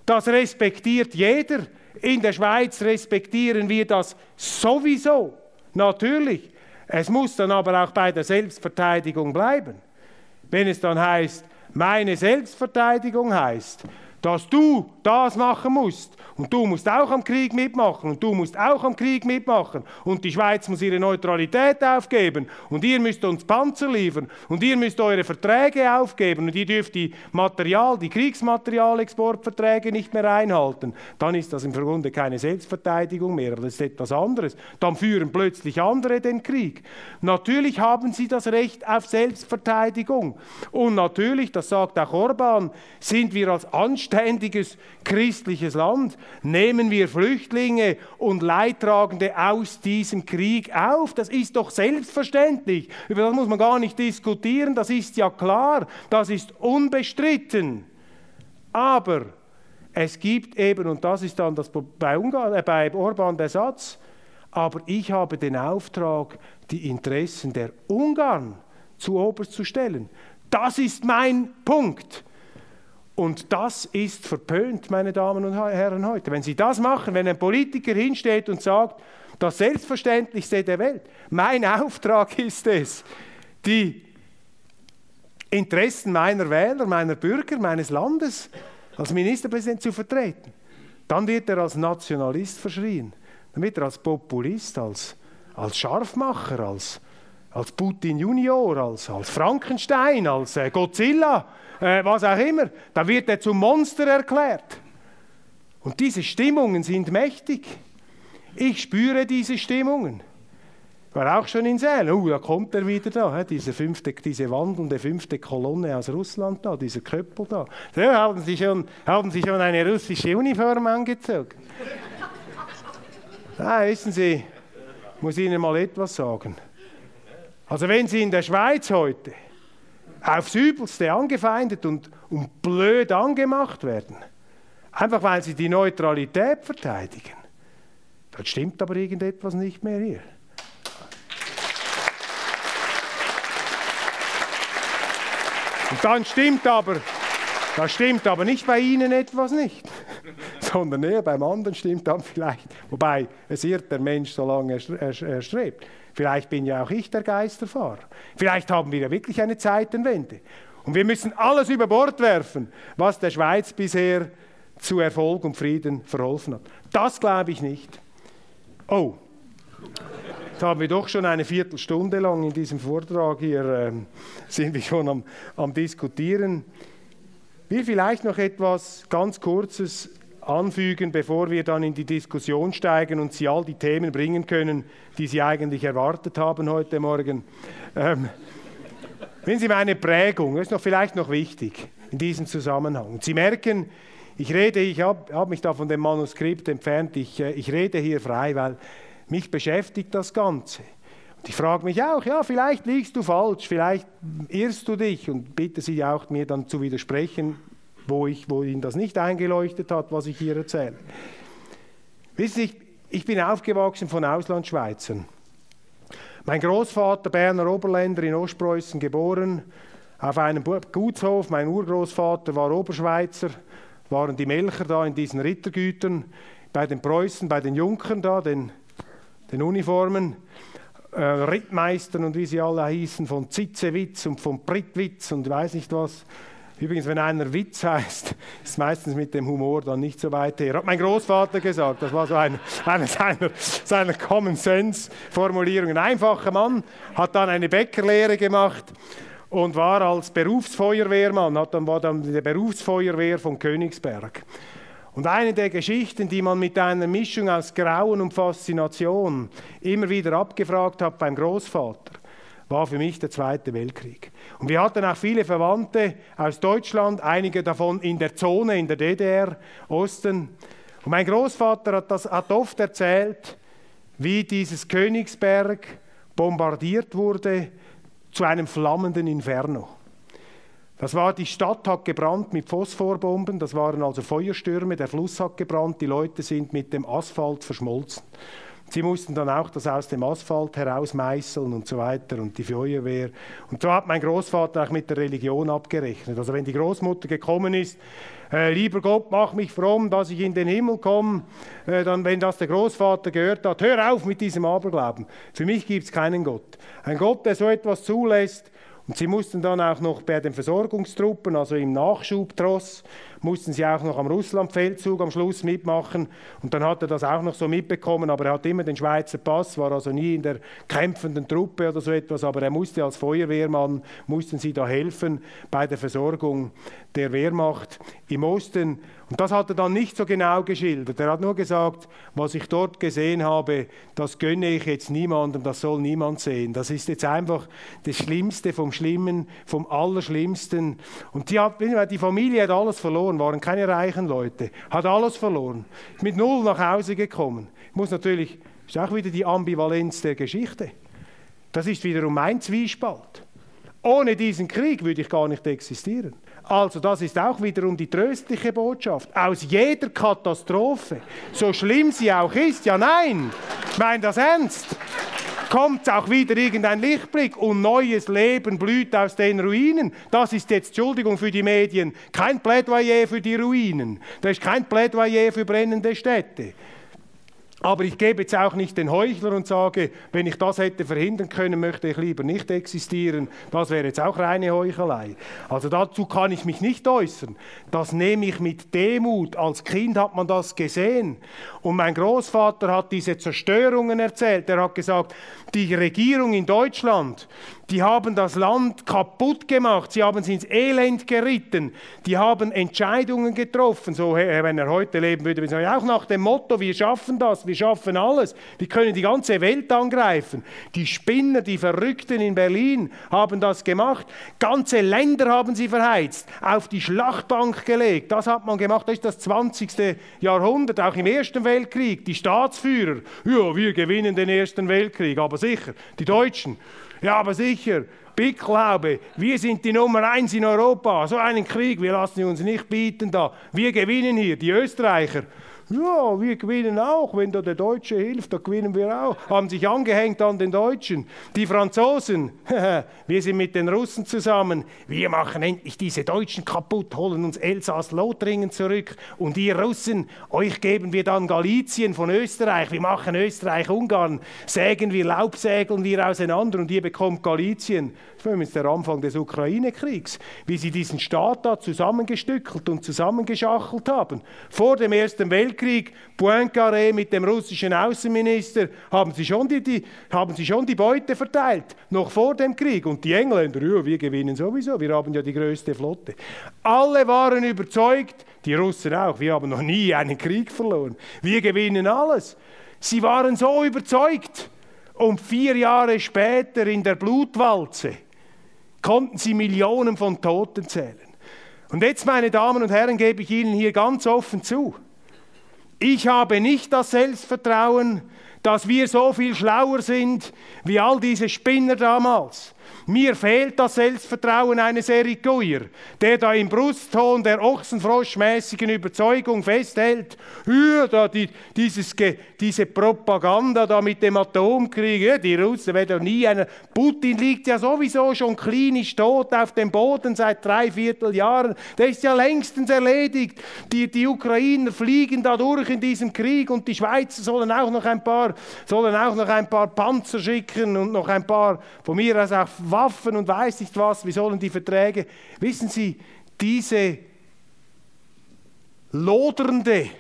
Speaker 2: das respektiert jeder. In der Schweiz respektieren wir das sowieso, natürlich. Es muss dann aber auch bei der Selbstverteidigung bleiben. Wenn es dann heißt, meine Selbstverteidigung heißt, dass du das machen musst. Und du musst auch am Krieg mitmachen und du musst auch am Krieg mitmachen. Und die Schweiz muss ihre Neutralität aufgeben und ihr müsst uns Panzer liefern und ihr müsst eure Verträge aufgeben und ihr dürft die Material, die Kriegsmaterialexportverträge nicht mehr einhalten. Dann ist das im Grunde keine Selbstverteidigung mehr, das ist etwas anderes. Dann führen plötzlich andere den Krieg. Natürlich haben sie das Recht auf Selbstverteidigung. Und natürlich, das sagt auch Orban, sind wir als anständiges christliches Land nehmen wir Flüchtlinge und Leidtragende aus diesem Krieg auf. Das ist doch selbstverständlich. Über das muss man gar nicht diskutieren. Das ist ja klar. Das ist unbestritten. Aber es gibt eben, und das ist dann das bei, Ungarn, äh, bei Orban der Satz, aber ich habe den Auftrag, die Interessen der Ungarn zu oberst zu stellen. Das ist mein Punkt. Und das ist verpönt, meine Damen und Herren, heute. Wenn Sie das machen, wenn ein Politiker hinsteht und sagt, das Selbstverständlichste der Welt, mein Auftrag ist es, die Interessen meiner Wähler, meiner Bürger, meines Landes als Ministerpräsident zu vertreten, dann wird er als Nationalist verschrien, dann wird er als Populist, als, als Scharfmacher, als, als Putin Junior, als, als Frankenstein, als äh, Godzilla, äh, was auch immer, da wird er zum Monster erklärt. Und diese Stimmungen sind mächtig. Ich spüre diese Stimmungen. War auch schon in Sälen. Uh, da kommt er wieder da, diese, fünfte, diese wandelnde fünfte Kolonne aus Russland da, dieser Köppel da. So, haben Sie schon, haben Sie schon eine russische Uniform angezogen? ah, wissen Sie, ich muss Ihnen mal etwas sagen. Also wenn Sie in der Schweiz heute aufs Übelste angefeindet und, und blöd angemacht werden, einfach weil sie die Neutralität verteidigen, dann stimmt aber irgendetwas nicht mehr hier. Und dann stimmt aber, da stimmt aber nicht bei Ihnen etwas nicht, sondern eher beim anderen stimmt dann vielleicht, wobei es irrt der Mensch, solange er, er, er strebt. Vielleicht bin ja auch ich der Geisterfahrer. Vielleicht haben wir ja wirklich eine Zeitenwende. Und wir müssen alles über Bord werfen, was der Schweiz bisher zu Erfolg und Frieden verholfen hat. Das glaube ich nicht. Oh, jetzt haben wir doch schon eine Viertelstunde lang in diesem Vortrag hier, äh, sind wir schon am, am Diskutieren. Wir vielleicht noch etwas ganz Kurzes anfügen, bevor wir dann in die Diskussion steigen und Sie all die Themen bringen können, die Sie eigentlich erwartet haben heute Morgen. Ähm, wenn Sie meine Prägung, das ist noch vielleicht noch wichtig in diesem Zusammenhang. Sie merken, ich rede, ich habe hab mich da von dem Manuskript entfernt, ich, äh, ich rede hier frei, weil mich beschäftigt das Ganze. Und ich frage mich auch, ja, vielleicht liegst du falsch, vielleicht irrst du dich und bitte Sie auch, mir dann zu widersprechen, wo, ich, wo Ihnen das nicht eingeleuchtet hat, was ich hier erzähle. Wissen Sie, ich bin aufgewachsen von Auslandschweizern. Mein Großvater, Berner Oberländer in Ostpreußen geboren, auf einem Gutshof. Mein Urgroßvater war Oberschweizer, waren die Melcher da in diesen Rittergütern, bei den Preußen, bei den Junkern da, den, den Uniformen, äh, Rittmeistern und wie sie alle hießen, von Zitzewitz und von Prittwitz und weiß nicht was. Übrigens, wenn einer Witz heißt, ist meistens mit dem Humor dann nicht so weit her. Hat mein Großvater gesagt, das war so eine, eine seiner, seiner Common Sense Formulierungen. Ein einfacher Mann hat dann eine Bäckerlehre gemacht und war als Berufsfeuerwehrmann, hat dann, war dann in der Berufsfeuerwehr von Königsberg. Und eine der Geschichten, die man mit einer Mischung aus Grauen und Faszination immer wieder abgefragt hat beim Großvater, war für mich der Zweite Weltkrieg. Und wir hatten auch viele Verwandte aus Deutschland, einige davon in der Zone, in der DDR, Osten. Und mein Großvater hat, das, hat oft erzählt, wie dieses Königsberg bombardiert wurde zu einem flammenden Inferno. Das war, die Stadt hat gebrannt mit Phosphorbomben, das waren also Feuerstürme, der Fluss hat gebrannt, die Leute sind mit dem Asphalt verschmolzen. Sie mussten dann auch das aus dem Asphalt herausmeißeln und so weiter und die Feuerwehr. Und so hat mein Großvater auch mit der Religion abgerechnet. Also wenn die Großmutter gekommen ist, äh, lieber Gott, mach mich fromm, dass ich in den Himmel komme, äh, dann, wenn das der Großvater gehört hat, hör auf mit diesem Aberglauben. Für mich gibt es keinen Gott. Ein Gott, der so etwas zulässt, und sie mussten dann auch noch bei den Versorgungstruppen, also im Nachschubtross, mussten sie auch noch am Russlandfeldzug am Schluss mitmachen. Und dann hat er das auch noch so mitbekommen, aber er hat immer den Schweizer Pass, war also nie in der kämpfenden Truppe oder so etwas, aber er musste als Feuerwehrmann, mussten sie da helfen bei der Versorgung der Wehrmacht im Osten. Und das hat er dann nicht so genau geschildert. Er hat nur gesagt, was ich dort gesehen habe, das gönne ich jetzt niemandem, das soll niemand sehen. Das ist jetzt einfach das Schlimmste vom Schlimmen, vom Allerschlimmsten. Und die, hat, die Familie hat alles verloren, waren keine reichen Leute, hat alles verloren, mit null nach Hause gekommen. Muss natürlich, ist auch wieder die Ambivalenz der Geschichte. Das ist wiederum mein Zwiespalt. Ohne diesen Krieg würde ich gar nicht existieren. Also das ist auch wiederum die tröstliche Botschaft. Aus jeder Katastrophe, so schlimm sie auch ist, ja nein, ich meine das ernst, kommt auch wieder irgendein Lichtblick und neues Leben blüht aus den Ruinen. Das ist jetzt, Entschuldigung für die Medien, kein Plädoyer für die Ruinen. Das ist kein Plädoyer für brennende Städte. Aber ich gebe jetzt auch nicht den Heuchler und sage, wenn ich das hätte verhindern können, möchte ich lieber nicht existieren. Das wäre jetzt auch reine Heuchelei. Also dazu kann ich mich nicht äußern. Das nehme ich mit Demut. Als Kind hat man das gesehen. Und mein Großvater hat diese Zerstörungen erzählt. Er hat gesagt, die Regierung in Deutschland, die haben das Land kaputt gemacht, sie haben es ins Elend geritten, die haben Entscheidungen getroffen, so wenn er heute leben würde, würde sagen, auch nach dem Motto, wir schaffen das, wir schaffen alles, wir können die ganze Welt angreifen. Die Spinner, die Verrückten in Berlin haben das gemacht, ganze Länder haben sie verheizt, auf die Schlachtbank gelegt, das hat man gemacht, das ist das 20. Jahrhundert, auch im Ersten Weltkrieg, die Staatsführer, ja, wir gewinnen den Ersten Weltkrieg, aber sicher, die Deutschen, ja, aber sicher, ich glaube, wir sind die Nummer eins in Europa. So einen Krieg, wir lassen uns nicht bieten da. Wir gewinnen hier, die Österreicher. Ja, wir gewinnen auch, wenn da der Deutsche hilft, da gewinnen wir auch. Haben sich angehängt an den Deutschen. Die Franzosen, wir sind mit den Russen zusammen. Wir machen endlich diese Deutschen kaputt, holen uns Elsass-Lothringen zurück. Und ihr Russen, euch geben wir dann Galizien von Österreich. Wir machen Österreich-Ungarn. Sägen wir, Laubsägeln wir auseinander und ihr bekommt Galizien. Das war der Anfang des Ukraine-Kriegs. Wie sie diesen Staat da zusammengestückelt und zusammengeschachelt haben. Vor dem Ersten Weltkrieg Weltkrieg, Poincaré mit dem russischen Außenminister, haben sie, schon die, die, haben sie schon die Beute verteilt, noch vor dem Krieg. Und die Engländer, ja, wir gewinnen sowieso, wir haben ja die größte Flotte. Alle waren überzeugt, die Russen auch, wir haben noch nie einen Krieg verloren. Wir gewinnen alles. Sie waren so überzeugt. Und vier Jahre später in der Blutwalze konnten sie Millionen von Toten zählen. Und jetzt, meine Damen und Herren, gebe ich Ihnen hier ganz offen zu. Ich habe nicht das Selbstvertrauen, dass wir so viel schlauer sind wie all diese Spinner damals. Mir fehlt das Selbstvertrauen eines Eric Guyer, der da im Brustton der Ochsenfroschmäßigen Überzeugung festhält, da die, dieses, diese Propaganda da mit dem Atomkrieg, die Russen werden nie einer. Putin liegt ja sowieso schon klinisch tot auf dem Boden seit drei Vierteljahren. Der ist ja längstens erledigt. Die, die Ukrainer fliegen da durch in diesem Krieg und die Schweizer sollen auch noch ein paar, sollen auch noch ein paar Panzer schicken und noch ein paar, von mir aus auch Waffen und weiß nicht was, wie sollen die Verträge. Wissen Sie, diese lodernde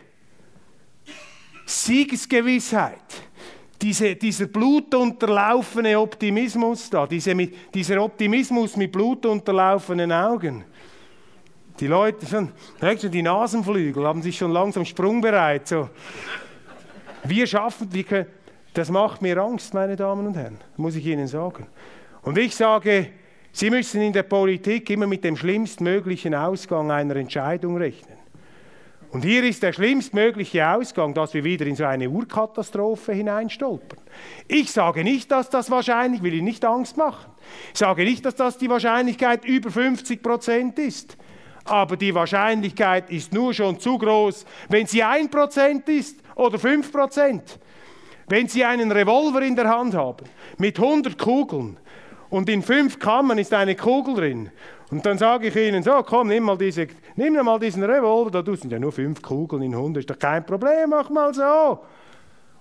Speaker 2: Siegesgewissheit, diese, dieser blutunterlaufene Optimismus da, diese dieser Optimismus mit blutunterlaufenen Augen. Die Leute schon, schon die Nasenflügel haben sich schon langsam sprungbereit. So. Wir schaffen, wir können, das macht mir Angst, meine Damen und Herren, muss ich Ihnen sagen. Und ich sage, Sie müssen in der Politik immer mit dem schlimmstmöglichen Ausgang einer Entscheidung rechnen. Und hier ist der schlimmstmögliche Ausgang, dass wir wieder in so eine Urkatastrophe hineinstolpern. Ich sage nicht, dass das wahrscheinlich, will Ihnen nicht Angst machen. Ich sage nicht, dass das die Wahrscheinlichkeit über 50 Prozent ist. Aber die Wahrscheinlichkeit ist nur schon zu groß, wenn sie 1 Prozent ist oder 5 Prozent. Wenn Sie einen Revolver in der Hand haben mit 100 Kugeln, und in fünf Kammern ist eine Kugel drin. Und dann sage ich ihnen, so, komm, nimm mal, diese, nimm mal diesen Revolver, da sind ja nur fünf Kugeln in 100, ist doch kein Problem, mach mal so.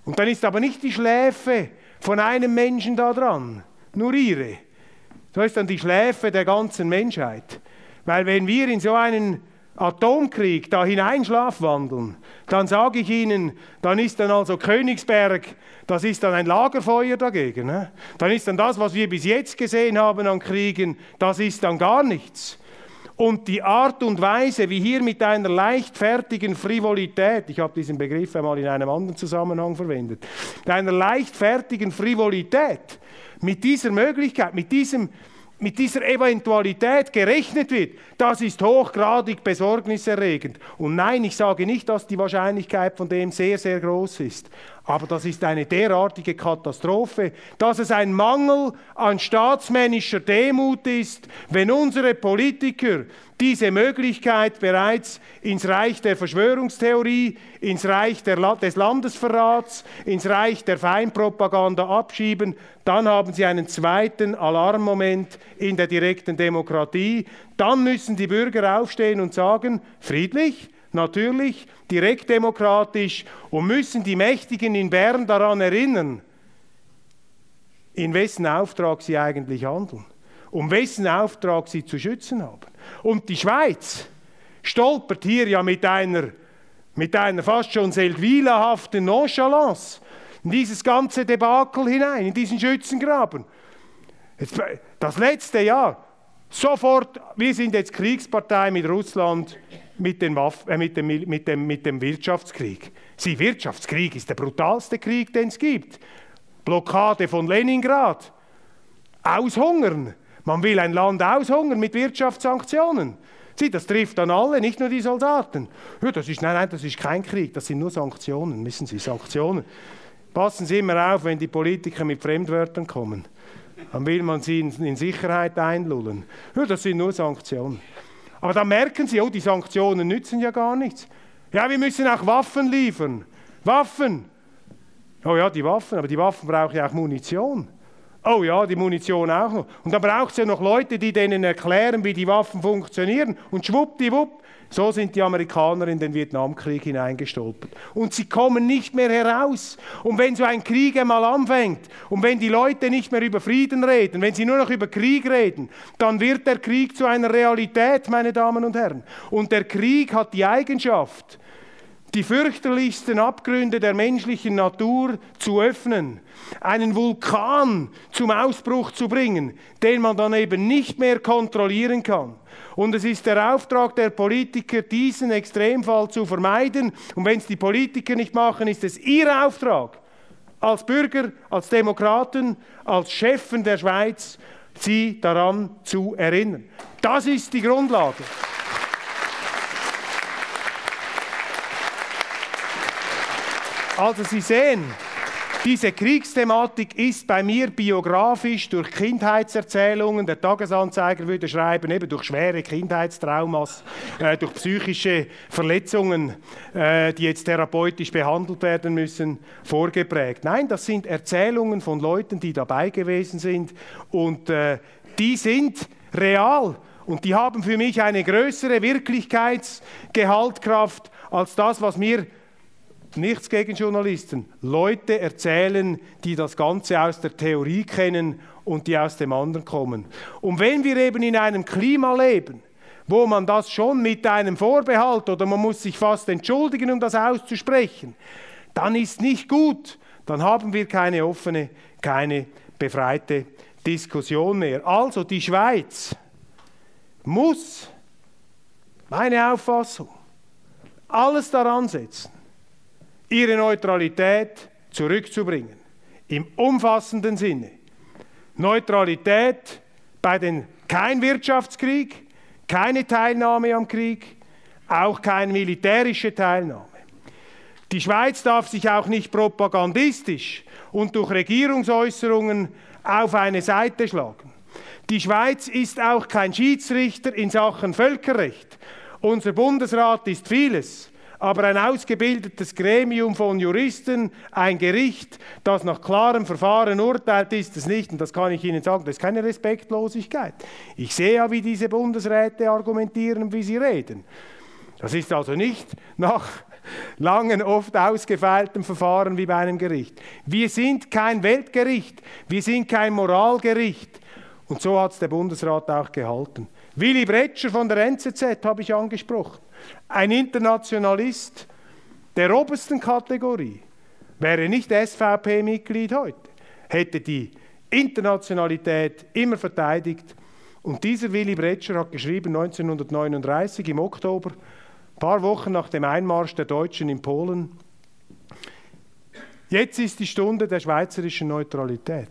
Speaker 2: Und dann ist aber nicht die Schläfe von einem Menschen da dran, nur ihre. So ist dann die Schläfe der ganzen Menschheit. Weil wenn wir in so einen Atomkrieg da hineinschlafwandeln, dann sage ich Ihnen, dann ist dann also Königsberg, das ist dann ein Lagerfeuer dagegen. Ne? Dann ist dann das, was wir bis jetzt gesehen haben an Kriegen, das ist dann gar nichts. Und die Art und Weise, wie hier mit einer leichtfertigen Frivolität, ich habe diesen Begriff einmal in einem anderen Zusammenhang verwendet, mit einer leichtfertigen Frivolität, mit dieser Möglichkeit, mit diesem mit dieser Eventualität gerechnet wird, das ist hochgradig besorgniserregend. Und nein, ich sage nicht, dass die Wahrscheinlichkeit von dem sehr, sehr groß ist. Aber das ist eine derartige Katastrophe, dass es ein Mangel an staatsmännischer Demut ist, wenn unsere Politiker diese Möglichkeit bereits ins Reich der Verschwörungstheorie, ins Reich des Landesverrats, ins Reich der Feinpropaganda abschieben, dann haben sie einen zweiten Alarmmoment in der direkten Demokratie. Dann müssen die Bürger aufstehen und sagen, friedlich, natürlich, direkt demokratisch und müssen die Mächtigen in Bern daran erinnern, in wessen Auftrag sie eigentlich handeln, um wessen Auftrag sie zu schützen haben. Und die Schweiz stolpert hier ja mit einer, mit einer fast schon Seldwyla-haften Nonchalance in dieses ganze Debakel hinein, in diesen Schützengraben. Das letzte Jahr, sofort, wir sind jetzt Kriegspartei mit Russland, mit, Waffen, äh, mit, dem, mit, dem, mit dem Wirtschaftskrieg. Sie, Wirtschaftskrieg ist der brutalste Krieg, den es gibt. Blockade von Leningrad. Aushungern. Man will ein Land aushungern mit Wirtschaftssanktionen. Sie, das trifft dann alle, nicht nur die Soldaten. Ja, das ist, nein, nein, das ist kein Krieg, das sind nur Sanktionen, wissen Sie, Sanktionen. Passen Sie immer auf, wenn die Politiker mit Fremdwörtern kommen. Dann will man sie in, Sicherheit einlullen. Ja, das sind nur Sanktionen. Aber dann merken sie, oh, die Sanktionen nützen ja gar nichts. Ja, wir müssen auch Waffen liefern. Waffen. Oh ja, die Waffen, aber die Waffen brauchen ja auch Munition. Oh ja, die Munition auch noch. Und dann braucht es ja noch Leute, die denen erklären, wie die Waffen funktionieren. Und schwuppdiwupp so sind die Amerikaner in den Vietnamkrieg hineingestolpert. Und sie kommen nicht mehr heraus. Und wenn so ein Krieg einmal anfängt und wenn die Leute nicht mehr über Frieden reden, wenn sie nur noch über Krieg reden, dann wird der Krieg zu einer Realität, meine Damen und Herren. Und der Krieg hat die Eigenschaft, die fürchterlichsten Abgründe der menschlichen Natur zu öffnen, einen Vulkan zum Ausbruch zu bringen, den man dann eben nicht mehr kontrollieren kann. Und es ist der Auftrag der Politiker, diesen Extremfall zu vermeiden. Und wenn es die Politiker nicht machen, ist es ihr Auftrag, als Bürger, als Demokraten, als Chefen der Schweiz, sie daran zu erinnern. Das ist die Grundlage. Also Sie sehen, diese Kriegsthematik ist bei mir biografisch durch Kindheitserzählungen, der Tagesanzeiger würde schreiben, eben durch schwere Kindheitstraumas, äh, durch psychische Verletzungen, äh, die jetzt therapeutisch behandelt werden müssen, vorgeprägt. Nein, das sind Erzählungen von Leuten, die dabei gewesen sind. Und äh, die sind real. Und die haben für mich eine größere Wirklichkeitsgehaltkraft als das, was mir nichts gegen Journalisten, Leute erzählen, die das Ganze aus der Theorie kennen und die aus dem anderen kommen. Und wenn wir eben in einem Klima leben, wo man das schon mit einem Vorbehalt oder man muss sich fast entschuldigen, um das auszusprechen, dann ist nicht gut. Dann haben wir keine offene, keine befreite Diskussion mehr. Also die Schweiz muss, meine Auffassung, alles daran setzen, ihre Neutralität zurückzubringen. Im umfassenden Sinne. Neutralität bei den kein Wirtschaftskrieg, keine Teilnahme am Krieg, auch keine militärische Teilnahme. Die Schweiz darf sich auch nicht propagandistisch und durch Regierungsäußerungen auf eine Seite schlagen. Die Schweiz ist auch kein Schiedsrichter in Sachen Völkerrecht. Unser Bundesrat ist vieles, aber ein ausgebildetes Gremium von Juristen, ein Gericht, das nach klarem Verfahren urteilt, ist es nicht. Und das kann ich Ihnen sagen, das ist keine Respektlosigkeit. Ich sehe ja, wie diese Bundesräte argumentieren, wie sie reden. Das ist also nicht nach langen, oft ausgefeilten Verfahren wie bei einem Gericht. Wir sind kein Weltgericht, wir sind kein Moralgericht. Und so hat es der Bundesrat auch gehalten. Willy Bretscher von der NZZ habe ich angesprochen. Ein Internationalist der obersten Kategorie, wäre nicht SVP-Mitglied heute, hätte die Internationalität immer verteidigt. Und dieser Willy Bretscher hat geschrieben 1939 im Oktober, ein paar Wochen nach dem Einmarsch der Deutschen in Polen, jetzt ist die Stunde der schweizerischen Neutralität.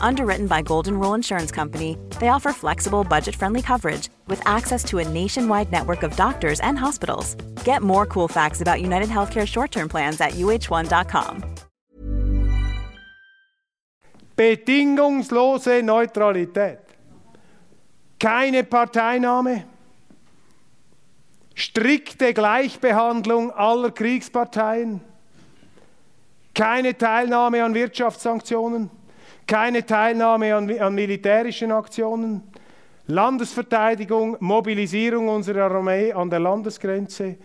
Speaker 1: Underwritten by Golden Rule Insurance Company, they offer flexible, budget friendly coverage with access to a nationwide network of doctors and hospitals. Get more cool facts about United Healthcare short term plans at uh1.com.
Speaker 2: Bedingungslose er Neutralität. Keine Parteinahme. Strikte Gleichbehandlung aller Kriegsparteien. Keine Teilnahme an Wirtschaftssanktionen. Keine Teilnahme an, an militärischen Aktionen. Landesverteidigung, Mobilisierung unserer Armee an der Landesgrenze.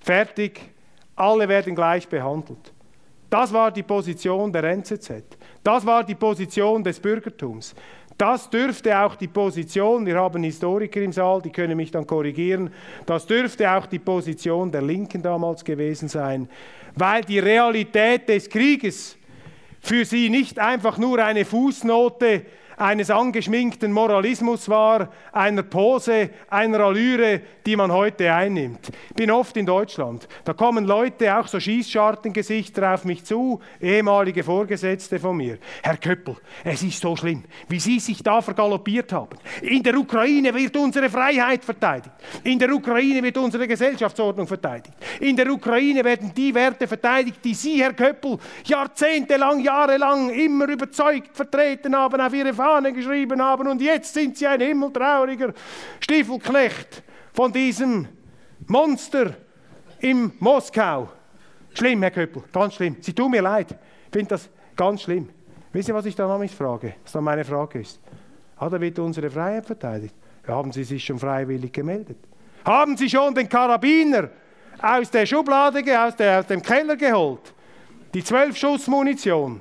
Speaker 2: Fertig. Alle werden gleich behandelt. Das war die Position der NZZ. Das war die Position des Bürgertums. Das dürfte auch die Position, wir haben Historiker im Saal, die können mich dann korrigieren, das dürfte auch die Position der Linken damals gewesen sein, weil die Realität des Krieges für sie nicht einfach nur eine Fußnote eines angeschminkten Moralismus war, einer Pose, einer Allüre, die man heute einnimmt. Ich bin oft in Deutschland. Da kommen Leute, auch so Schießschartengesichter auf mich zu, ehemalige Vorgesetzte von mir. Herr Köppel, es ist so schlimm, wie Sie sich da vergaloppiert haben. In der Ukraine wird unsere Freiheit verteidigt. In der Ukraine wird unsere Gesellschaftsordnung verteidigt. In der Ukraine werden die Werte verteidigt, die Sie, Herr Köppel, jahrzehntelang, jahrelang immer überzeugt vertreten haben auf Ihre Fahne geschrieben haben und jetzt sind sie ein himmeltrauriger Stiefelknecht von diesem Monster im Moskau. Schlimm, Herr Köppel, ganz schlimm. Sie tun mir leid. Ich finde das ganz schlimm. Wissen Sie, was ich dann an mich frage? Was dann meine Frage ist? Hat er wieder unsere Freiheit verteidigt? Ja, haben Sie sich schon freiwillig gemeldet? Haben Sie schon den Karabiner aus der Schublade, aus, der, aus dem Keller geholt? Die zwölf Schuss Munition.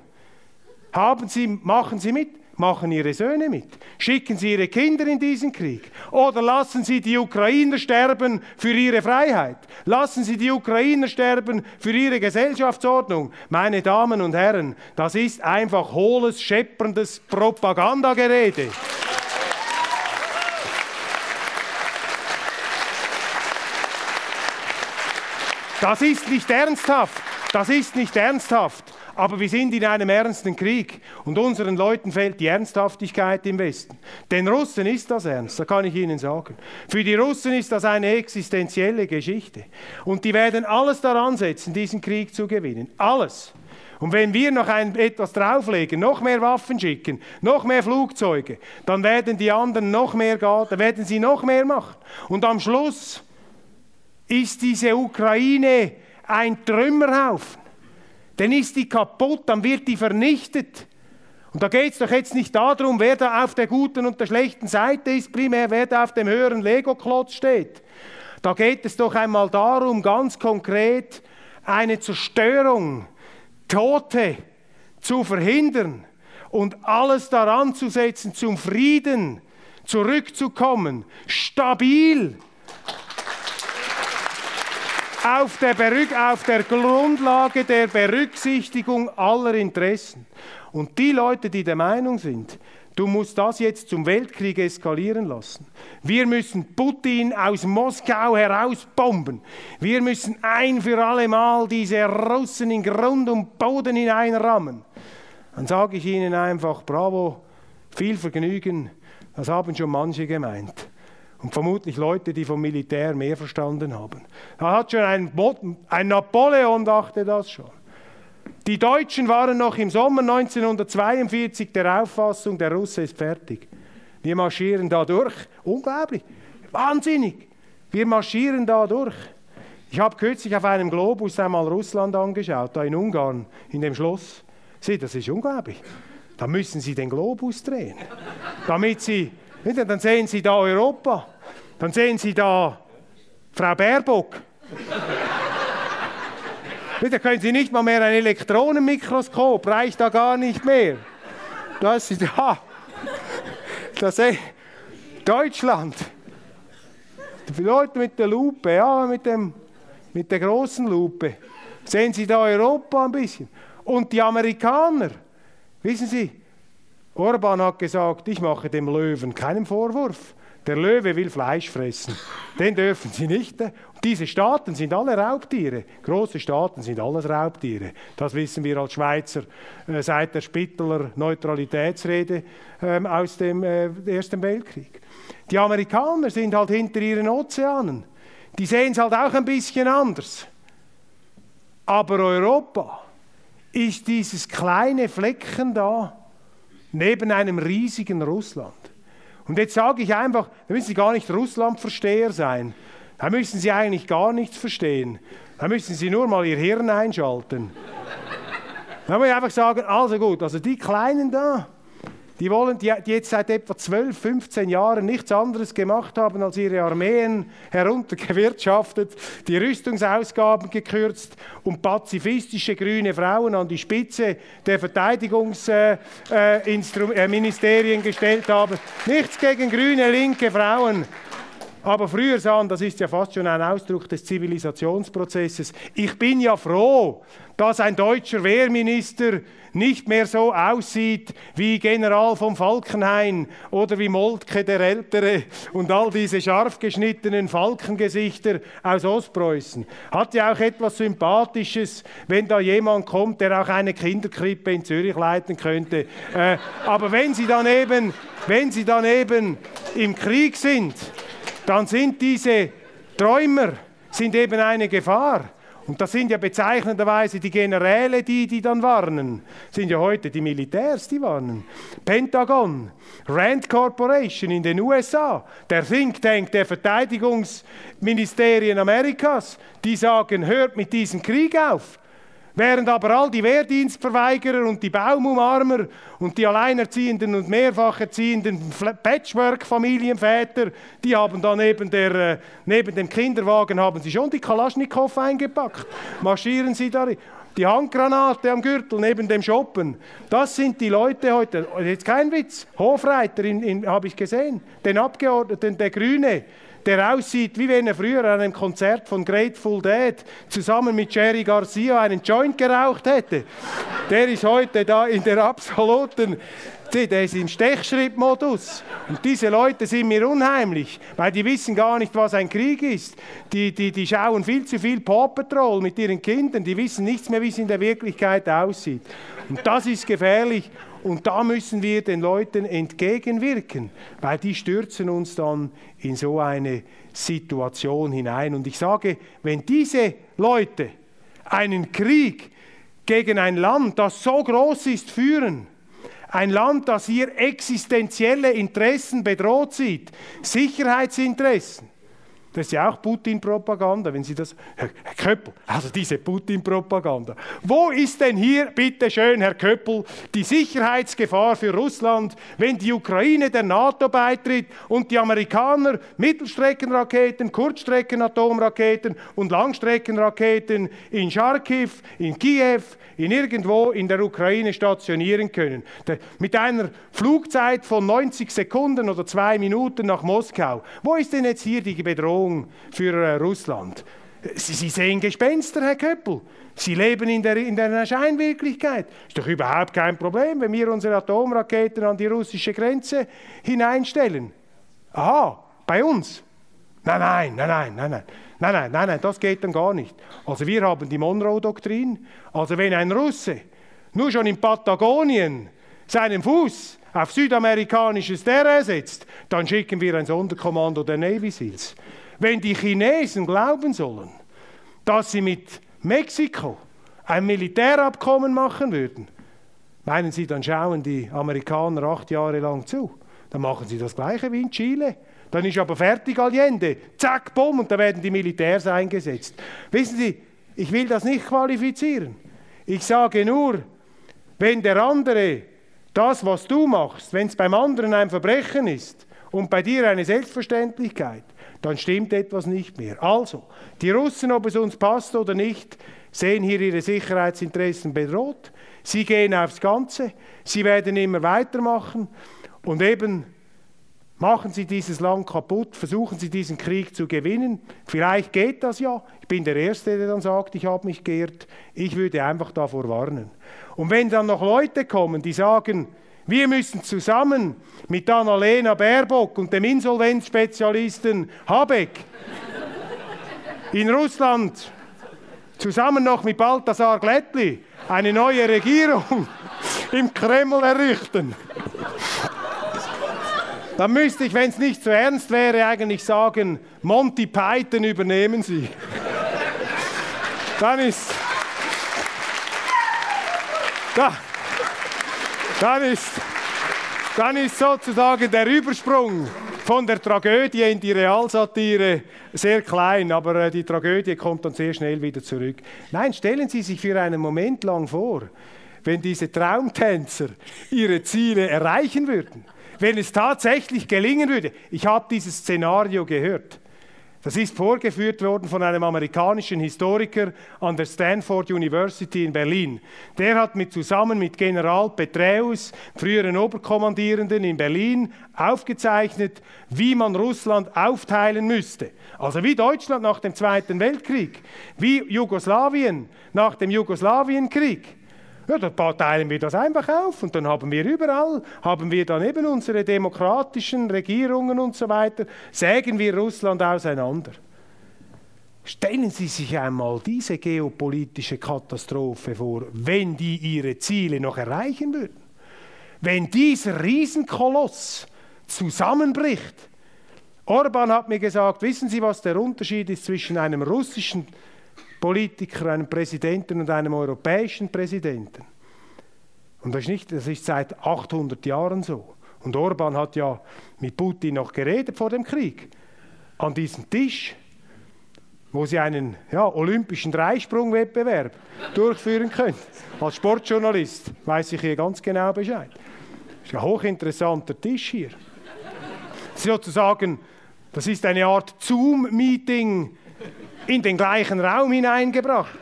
Speaker 2: Haben Sie, machen Sie mit? Machen Ihre Söhne mit? Schicken Sie Ihre Kinder in diesen Krieg? Oder lassen Sie die Ukrainer sterben für ihre Freiheit? Lassen Sie die Ukrainer sterben für ihre Gesellschaftsordnung? Meine Damen und Herren, das ist einfach hohles, schepperndes Propagandagerede. Das ist nicht ernsthaft. Das ist nicht ernsthaft. Aber wir sind in einem ernsten Krieg und unseren Leuten fehlt die Ernsthaftigkeit im Westen. Den Russen ist das ernst, da kann ich Ihnen sagen. Für die Russen ist das eine existenzielle Geschichte. Und die werden alles daran setzen, diesen Krieg zu gewinnen. Alles. Und wenn wir noch ein, etwas drauflegen, noch mehr Waffen schicken, noch mehr Flugzeuge, dann werden die anderen noch mehr, dann werden sie noch mehr machen. Und am Schluss ist diese Ukraine ein Trümmerhaufen dann ist die kaputt, dann wird die vernichtet. Und da geht es doch jetzt nicht darum, wer da auf der guten und der schlechten Seite ist, primär wer da auf dem höheren Lego-Klotz steht. Da geht es doch einmal darum, ganz konkret eine Zerstörung, Tote zu verhindern und alles daran zu setzen, zum Frieden zurückzukommen, stabil auf der, auf der Grundlage der Berücksichtigung aller Interessen. Und die Leute, die der Meinung sind, Du musst das jetzt zum Weltkrieg eskalieren lassen. Wir müssen Putin aus Moskau herausbomben. Wir müssen ein für alle Mal diese Russen in Grund und Boden hineinrammen. Dann sage ich Ihnen einfach, bravo, viel Vergnügen. Das haben schon manche gemeint. Und vermutlich Leute, die vom Militär mehr verstanden haben. Da hat schon ein, ein Napoleon dachte das schon. Die Deutschen waren noch im Sommer 1942 der Auffassung, der Russe ist fertig. Wir marschieren da durch. Unglaublich. Wahnsinnig. Wir marschieren da durch. Ich habe kürzlich auf einem Globus einmal Russland angeschaut, da in Ungarn, in dem Schloss. Sieh, das ist unglaublich. Da müssen Sie den Globus drehen, damit Sie, dann sehen Sie da Europa, dann sehen Sie da Frau Baerbock. Da können Sie nicht mal mehr ein Elektronenmikroskop, reicht da gar nicht mehr. Das ist ja, das ist Deutschland. Die Leute mit der Lupe, ja, mit, dem, mit der großen Lupe. Sehen Sie da Europa ein bisschen. Und die Amerikaner, wissen Sie, Orban hat gesagt, ich mache dem Löwen keinen Vorwurf. Der Löwe will Fleisch fressen. Den dürfen sie nicht. Diese Staaten sind alle Raubtiere. Große Staaten sind alles Raubtiere. Das wissen wir als Schweizer äh, seit der Spitteler Neutralitätsrede ähm, aus dem äh, Ersten Weltkrieg. Die Amerikaner sind halt hinter ihren Ozeanen. Die sehen es halt auch ein bisschen anders. Aber Europa ist dieses kleine Flecken da neben einem riesigen Russland. Und jetzt sage ich einfach, da müssen Sie gar nicht Russlandversteher sein. Da müssen Sie eigentlich gar nichts verstehen. Da müssen Sie nur mal Ihr Hirn einschalten. Da muss ich einfach sagen, also gut, also die Kleinen da, die wollen, die, jetzt seit etwa 12, 15 Jahren nichts anderes gemacht haben, als ihre Armeen heruntergewirtschaftet, die Rüstungsausgaben gekürzt und pazifistische grüne Frauen an die Spitze der Verteidigungsministerien äh, äh, gestellt haben. Nichts gegen grüne, linke Frauen. Aber früher sahen, das ist ja fast schon ein Ausdruck des Zivilisationsprozesses. Ich bin ja froh, dass ein deutscher Wehrminister nicht mehr so aussieht wie General von Falkenhayn oder wie Moltke der Ältere und all diese scharf geschnittenen Falkengesichter aus Ostpreußen. Hat ja auch etwas Sympathisches, wenn da jemand kommt, der auch eine Kinderkrippe in Zürich leiten könnte. Äh, aber wenn sie dann eben, wenn sie dann eben im Krieg sind, dann sind diese Träumer sind eben eine Gefahr. Und das sind ja bezeichnenderweise die Generäle, die, die dann warnen. Sind ja heute die Militärs, die warnen. Pentagon, Rand Corporation in den USA, der Think Tank der Verteidigungsministerien Amerikas, die sagen, hört mit diesem Krieg auf. Während aber all die Wehrdienstverweigerer und die Baumumarmer und die Alleinerziehenden und mehrfach erziehenden Patchwork-Familienväter, die haben da neben, der, äh, neben dem Kinderwagen haben sie schon die Kalaschnikow eingepackt. Marschieren sie da. Die Handgranate am Gürtel neben dem Shoppen. Das sind die Leute heute. Jetzt kein Witz. Hofreiter habe ich gesehen. Den Abgeordneten, der Grüne der aussieht, wie wenn er früher an einem Konzert von Grateful Dead zusammen mit Jerry Garcia einen Joint geraucht hätte. Der ist heute da in der absoluten der ist im Stechschrittmodus. Und diese Leute sind mir unheimlich, weil die wissen gar nicht, was ein Krieg ist. Die, die, die schauen viel zu viel Paw Patrol mit ihren Kindern. Die wissen nichts mehr, wie es in der Wirklichkeit aussieht. Und das ist gefährlich. Und da müssen wir den Leuten entgegenwirken, weil die stürzen uns dann in so eine Situation hinein. Und ich sage, wenn diese Leute einen Krieg gegen ein Land, das so groß ist, führen, ein Land, das hier existenzielle Interessen bedroht sieht, Sicherheitsinteressen, das ist ja auch Putin-Propaganda, wenn Sie das. Herr, Köppel, also diese Putin-Propaganda. Wo ist denn hier, bitte schön, Herr Köppel, die Sicherheitsgefahr für Russland, wenn die Ukraine der NATO beitritt und die Amerikaner Mittelstreckenraketen, Kurzstreckenatomraketen und Langstreckenraketen in Charkiw, in Kiew, in irgendwo in der Ukraine stationieren können? Mit einer Flugzeit von 90 Sekunden oder zwei Minuten nach Moskau. Wo ist denn jetzt hier die Bedrohung? Bedrohung für äh, Russland. Sie, Sie sehen Gespenster, Herr Köppel. Sie leben in der, in der Scheinwirklichkeit. Ist doch überhaupt kein Problem, wenn wir unsere Atomraketen an die russische Grenze hineinstellen. Aha, bei uns? Nein, nein, nein, nein, nein, nein. Nein, nein, nein, nein, das geht dann gar nicht. Also wir haben die Monroe-Doktrin. Also wenn ein Russe nur schon in Patagonien seinen Fuß auf südamerikanisches Terrain setzt, dann schicken wir ein Sonderkommando der Navy Seals. Wenn die Chinesen glauben sollen, dass sie mit Mexiko ein Militärabkommen machen würden, meinen Sie, dann schauen die Amerikaner acht Jahre lang zu? Dann machen sie das Gleiche wie in Chile. Dann ist aber fertig Allende. Zack, bumm, und da werden die Militärs eingesetzt. Wissen Sie, ich will das nicht qualifizieren. Ich sage nur, wenn der andere das, was du machst, wenn es beim anderen ein Verbrechen ist und bei dir eine Selbstverständlichkeit, dann stimmt etwas nicht mehr. Also, die Russen, ob es uns passt oder nicht, sehen hier ihre Sicherheitsinteressen bedroht. Sie gehen aufs Ganze, sie werden immer weitermachen und eben Machen Sie dieses Land kaputt, versuchen Sie diesen Krieg zu gewinnen. Vielleicht geht das ja. Ich bin der Erste, der dann sagt, ich habe mich geirrt. Ich würde einfach davor warnen. Und wenn dann noch Leute kommen, die sagen, wir müssen zusammen mit Annalena Baerbock und dem Insolvenzspezialisten Habeck in Russland zusammen noch mit Balthasar Glättli eine neue Regierung im Kreml errichten. Dann müsste ich, wenn es nicht so ernst wäre, eigentlich sagen, Monty Python übernehmen Sie. Dann ist, da, dann ist, dann ist sozusagen der Übersprung von der Tragödie in die Realsatire sehr klein, aber äh, die Tragödie kommt dann sehr schnell wieder zurück. Nein, stellen Sie sich für einen Moment lang vor, wenn diese Traumtänzer ihre Ziele erreichen würden wenn es tatsächlich gelingen würde, ich habe dieses Szenario gehört. Das ist vorgeführt worden von einem amerikanischen Historiker an der Stanford University in Berlin. Der hat mit, zusammen mit General Petraeus, früheren Oberkommandierenden in Berlin, aufgezeichnet, wie man Russland aufteilen müsste. Also wie Deutschland nach dem Zweiten Weltkrieg, wie Jugoslawien nach dem Jugoslawienkrieg. Ja, dann teilen wir das einfach auf und dann haben wir überall, haben wir dann eben unsere demokratischen Regierungen und so weiter, sägen wir Russland auseinander. Stellen Sie sich einmal diese geopolitische Katastrophe vor, wenn die ihre Ziele noch erreichen würden. Wenn dieser Riesenkoloss zusammenbricht. Orban hat mir gesagt, wissen Sie, was der Unterschied ist zwischen einem russischen Politiker, einem Präsidenten und einem europäischen Präsidenten. Und das ist, nicht, das ist seit 800 Jahren so. Und Orban hat ja mit Putin noch geredet vor dem Krieg. An diesem Tisch, wo sie einen ja, olympischen Dreisprungwettbewerb durchführen können. Als Sportjournalist weiß ich hier ganz genau Bescheid. Das ist ein hochinteressanter Tisch hier. Sozusagen, das ist eine Art Zoom-Meeting in den gleichen Raum hineingebracht.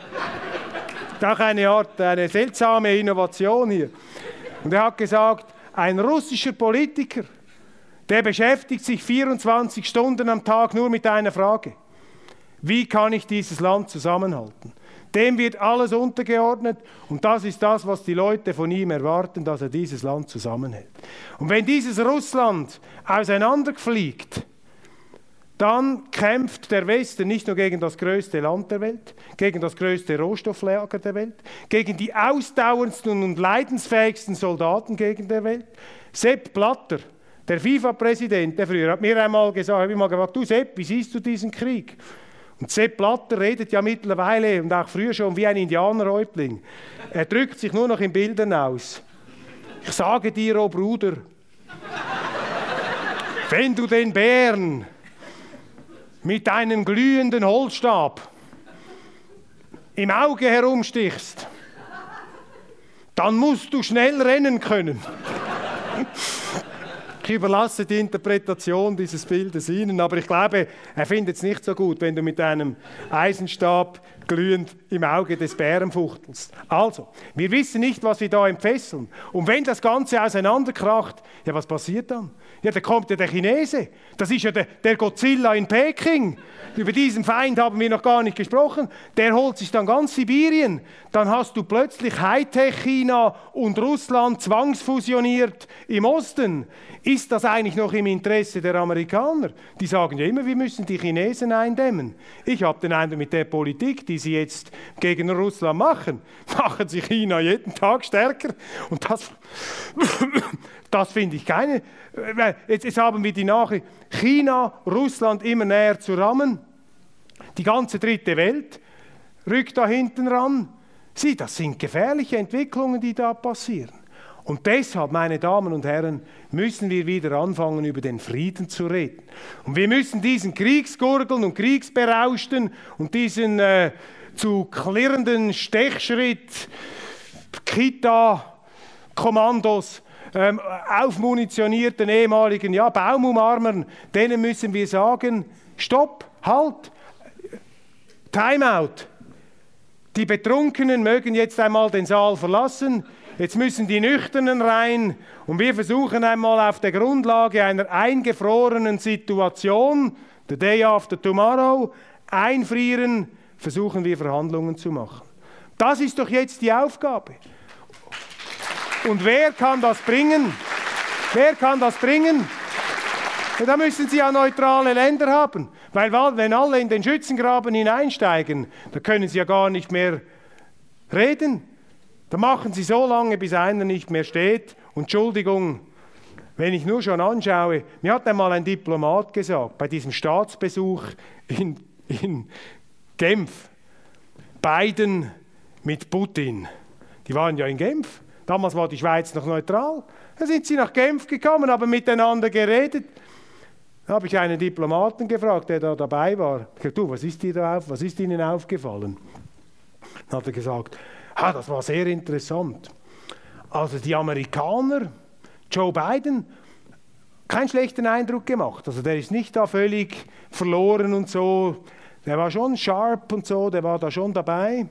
Speaker 2: Auch eine Art, eine seltsame Innovation hier. Und er hat gesagt, ein russischer Politiker, der beschäftigt sich 24 Stunden am Tag nur mit einer Frage. Wie kann ich dieses Land zusammenhalten? Dem wird alles untergeordnet und das ist das, was die Leute von ihm erwarten, dass er dieses Land zusammenhält. Und wenn dieses Russland auseinanderfliegt, dann kämpft der Westen nicht nur gegen das größte Land der Welt, gegen das größte Rohstofflager der Welt, gegen die ausdauerndsten und leidensfähigsten Soldaten gegen der Welt. Sepp Blatter, der FIFA-Präsident, der früher hat mir einmal gesagt, habe ich mal gefragt, du Sepp, wie siehst du diesen Krieg? Und Sepp Blatter redet ja mittlerweile und auch früher schon wie ein Indianerhäuptling. Er drückt sich nur noch in Bildern aus. Ich sage dir, oh Bruder, wenn du den Bären mit einem glühenden Holzstab im Auge herumstichst, dann musst du schnell rennen können. Überlasse die Interpretation dieses Bildes Ihnen, aber ich glaube, er findet es nicht so gut, wenn du mit einem Eisenstab glühend im Auge des Bärenfuchtels. Also, wir wissen nicht, was wir da entfesseln. Und wenn das Ganze auseinanderkracht, ja, was passiert dann? Ja, da kommt ja der Chinese. Das ist ja der, der Godzilla in Peking. Über diesen Feind haben wir noch gar nicht gesprochen. Der holt sich dann ganz Sibirien. Dann hast du plötzlich Hightech-China und Russland zwangsfusioniert im Osten. Ist das eigentlich noch im Interesse der Amerikaner? Die sagen ja immer, wir müssen die Chinesen eindämmen. Ich habe den Eindruck, mit der Politik, die sie jetzt gegen Russland machen, machen sie China jeden Tag stärker. Und das, das finde ich keine. Äh, jetzt, jetzt haben wir die Nachricht, China, Russland immer näher zu rammen. Die ganze dritte Welt rückt da hinten ran. Sieh, das sind gefährliche Entwicklungen, die da passieren. Und deshalb, meine Damen und Herren, müssen wir wieder anfangen, über den Frieden zu reden. Und wir müssen diesen Kriegsgurgeln und Kriegsberauschten und diesen äh, zu klirrenden Stechschritt, Kita-Kommandos, ähm, aufmunitionierten ehemaligen ja, Baumumarmern, denen müssen wir sagen, stopp, halt, Timeout. Die Betrunkenen mögen jetzt einmal den Saal verlassen. Jetzt müssen die Nüchternen rein und wir versuchen einmal auf der Grundlage einer eingefrorenen Situation, the day after tomorrow, einfrieren, versuchen wir Verhandlungen zu machen. Das ist doch jetzt die Aufgabe. Und wer kann das bringen? Wer kann das bringen? Da müssen Sie ja neutrale Länder haben, weil wenn alle in den Schützengraben hineinsteigen, da können Sie ja gar nicht mehr reden. Da machen sie so lange, bis einer nicht mehr steht. Und Entschuldigung, wenn ich nur schon anschaue, mir hat einmal ein Diplomat gesagt, bei diesem Staatsbesuch in, in Genf, Biden mit Putin, die waren ja in Genf, damals war die Schweiz noch neutral, da sind sie nach Genf gekommen, haben miteinander geredet. Da habe ich einen Diplomaten gefragt, der da dabei war. Ich gesagt, du, was ist, dir da auf, was ist Ihnen aufgefallen? Dann hat er gesagt, Ah, das war sehr interessant. Also die Amerikaner, Joe Biden, keinen schlechten Eindruck gemacht. Also der ist nicht da völlig verloren und so. Der war schon sharp und so, der war da schon dabei.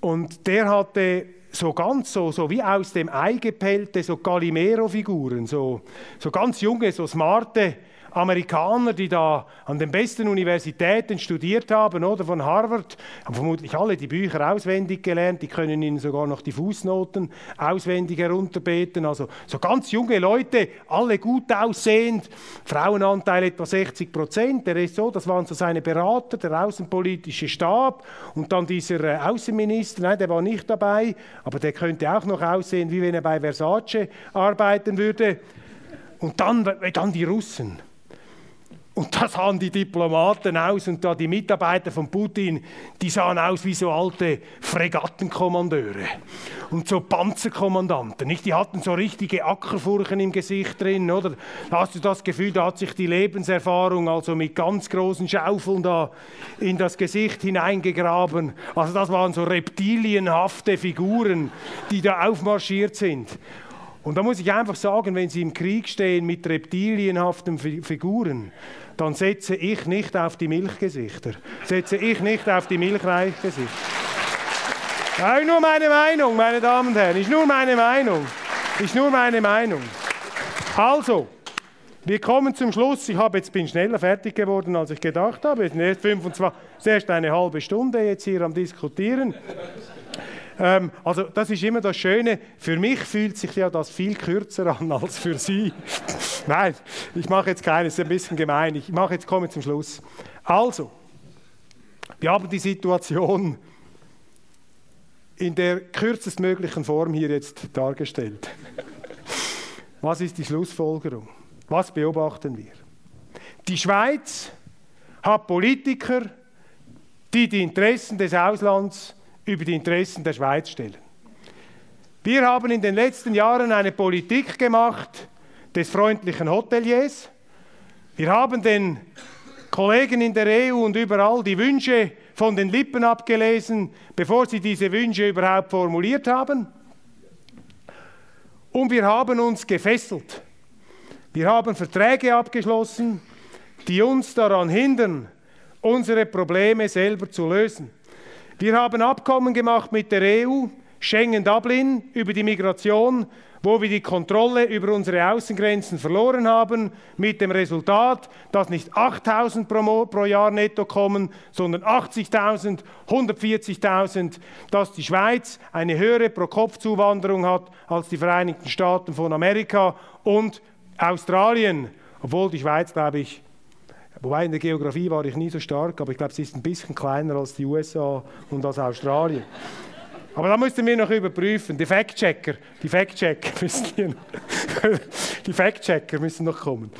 Speaker 2: Und der hatte so ganz so, so wie aus dem Ei gepellte, so Calimero-Figuren, so, so ganz junge, so smarte Amerikaner, die da an den besten Universitäten studiert haben, oder von Harvard, haben vermutlich alle die Bücher auswendig gelernt, die können ihnen sogar noch die Fußnoten auswendig herunterbeten. Also so ganz junge Leute, alle gut aussehend, Frauenanteil etwa 60 Prozent. Der ist so, das waren so seine Berater, der außenpolitische Stab und dann dieser äh, Außenminister, nein, der war nicht dabei, aber der könnte auch noch aussehen, wie wenn er bei Versace arbeiten würde. Und dann, dann die Russen. Und da sahen die Diplomaten aus und da die Mitarbeiter von Putin, die sahen aus wie so alte Fregattenkommandeure und so Panzerkommandanten. Nicht? Die hatten so richtige Ackerfurchen im Gesicht drin, oder? Da hast du das Gefühl, da hat sich die Lebenserfahrung also mit ganz großen Schaufeln da in das Gesicht hineingegraben. Also das waren so reptilienhafte Figuren, die da aufmarschiert sind. Und da muss ich einfach sagen, wenn Sie im Krieg stehen mit reptilienhaften Figuren, dann setze ich nicht auf die Milchgesichter. Setze ich nicht auf die Milchreichgesichter. Ja, nur meine Meinung, meine Damen und Herren. Ist nur meine Meinung. Ist nur meine Meinung. Also, wir kommen zum Schluss. Ich habe jetzt bin schneller fertig geworden, als ich gedacht habe. Es ist erst 25, erst eine halbe Stunde jetzt hier am Diskutieren. Ähm, also das ist immer das Schöne. Für mich fühlt sich ja das viel kürzer an als für Sie. Nein, ich mache jetzt keines, ist ein bisschen gemein. Ich mache jetzt komme zum Schluss. Also, wir haben die Situation in der kürzestmöglichen Form hier jetzt dargestellt. Was ist die Schlussfolgerung? Was beobachten wir? Die Schweiz hat Politiker, die die Interessen des Auslands über die Interessen der Schweiz stellen. Wir haben in den letzten Jahren eine Politik gemacht des freundlichen Hoteliers. Wir haben den Kollegen in der EU und überall die Wünsche von den Lippen abgelesen, bevor sie diese Wünsche überhaupt formuliert haben. Und wir haben uns gefesselt. Wir haben Verträge abgeschlossen, die uns daran hindern, unsere Probleme selber zu lösen. Wir haben Abkommen gemacht mit der EU, Schengen-Dublin über die Migration, wo wir die Kontrolle über unsere Außengrenzen verloren haben, mit dem Resultat, dass nicht 8000 pro, pro Jahr netto kommen, sondern 80.000, 140.000, dass die Schweiz eine höhere Pro-Kopf-Zuwanderung hat als die Vereinigten Staaten von Amerika und Australien, obwohl die Schweiz, glaube ich, Wobei in der Geografie war ich nie so stark, aber ich glaube, sie ist ein bisschen kleiner als die USA und als Australien. Aber da müssten wir noch überprüfen. Die Fact-Checker, die Fact-Checker müssen, hier die Fact-Checker müssen noch kommen.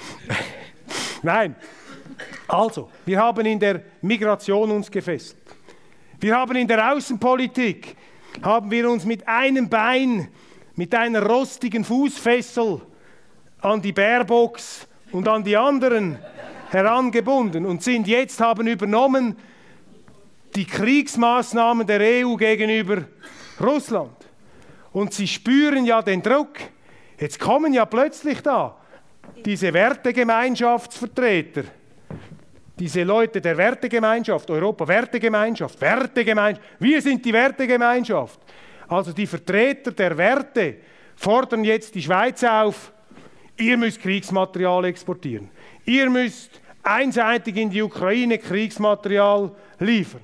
Speaker 2: Nein. Also, wir haben in der Migration uns gefesselt. Wir haben in der Außenpolitik, haben wir uns mit einem Bein, mit einer rostigen Fußfessel an die Baerbox und an die anderen herangebunden und sind jetzt haben übernommen die Kriegsmaßnahmen der EU gegenüber Russland. Und sie spüren ja den Druck. Jetzt kommen ja plötzlich da diese Wertegemeinschaftsvertreter, diese Leute der Wertegemeinschaft, Europa Wertegemeinschaft, Wertegemeinschaft, wir sind die Wertegemeinschaft. Also die Vertreter der Werte fordern jetzt die Schweiz auf, ihr müsst Kriegsmaterial exportieren. Ihr müsst einseitig in die Ukraine Kriegsmaterial liefern.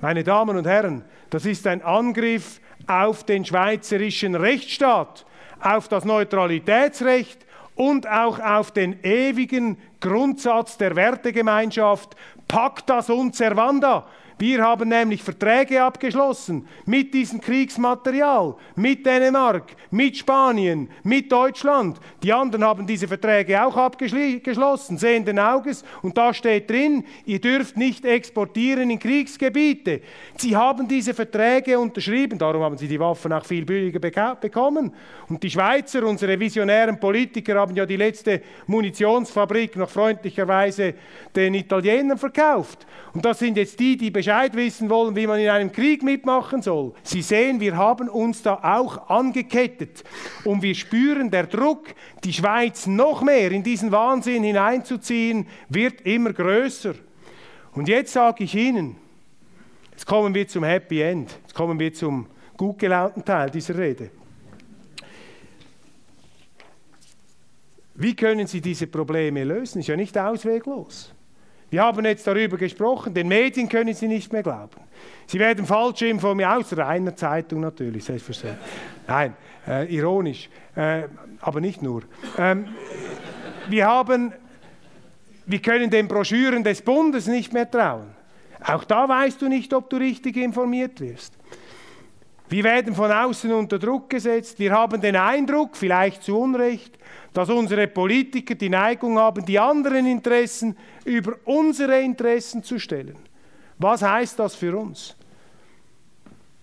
Speaker 2: Meine Damen und Herren, das ist ein Angriff auf den schweizerischen Rechtsstaat, auf das Neutralitätsrecht und auch auf den ewigen Grundsatz der Wertegemeinschaft Pacta sunt servanda. Wir haben nämlich Verträge abgeschlossen mit diesem Kriegsmaterial, mit Dänemark, mit Spanien, mit Deutschland. Die anderen haben diese Verträge auch abgeschlossen, sehenden Auges. Und da steht drin, ihr dürft nicht exportieren in Kriegsgebiete. Sie haben diese Verträge unterschrieben, darum haben sie die Waffen auch viel billiger bekommen. Und die Schweizer, unsere visionären Politiker, haben ja die letzte Munitionsfabrik noch freundlicherweise den Italienern verkauft. Und das sind jetzt die, die Bescheid wissen wollen, wie man in einem Krieg mitmachen soll. Sie sehen, wir haben uns da auch angekettet. Und wir spüren, der Druck, die Schweiz noch mehr in diesen Wahnsinn hineinzuziehen, wird immer größer. Und jetzt sage ich Ihnen, jetzt kommen wir zum Happy End, jetzt kommen wir zum gut gelaunten Teil dieser Rede. Wie können Sie diese Probleme lösen? Ist ja nicht ausweglos. Wir haben jetzt darüber gesprochen, den Medien können Sie nicht mehr glauben. Sie werden falsch informiert, außer einer Zeitung natürlich, selbstverständlich. Nein, äh, ironisch, äh, aber nicht nur. Ähm, wir, haben, wir können den Broschüren des Bundes nicht mehr trauen. Auch da weißt du nicht, ob du richtig informiert wirst. Wir werden von außen unter Druck gesetzt. Wir haben den Eindruck, vielleicht zu Unrecht, dass unsere Politiker die Neigung haben, die anderen Interessen über unsere Interessen zu stellen. Was heißt das für uns?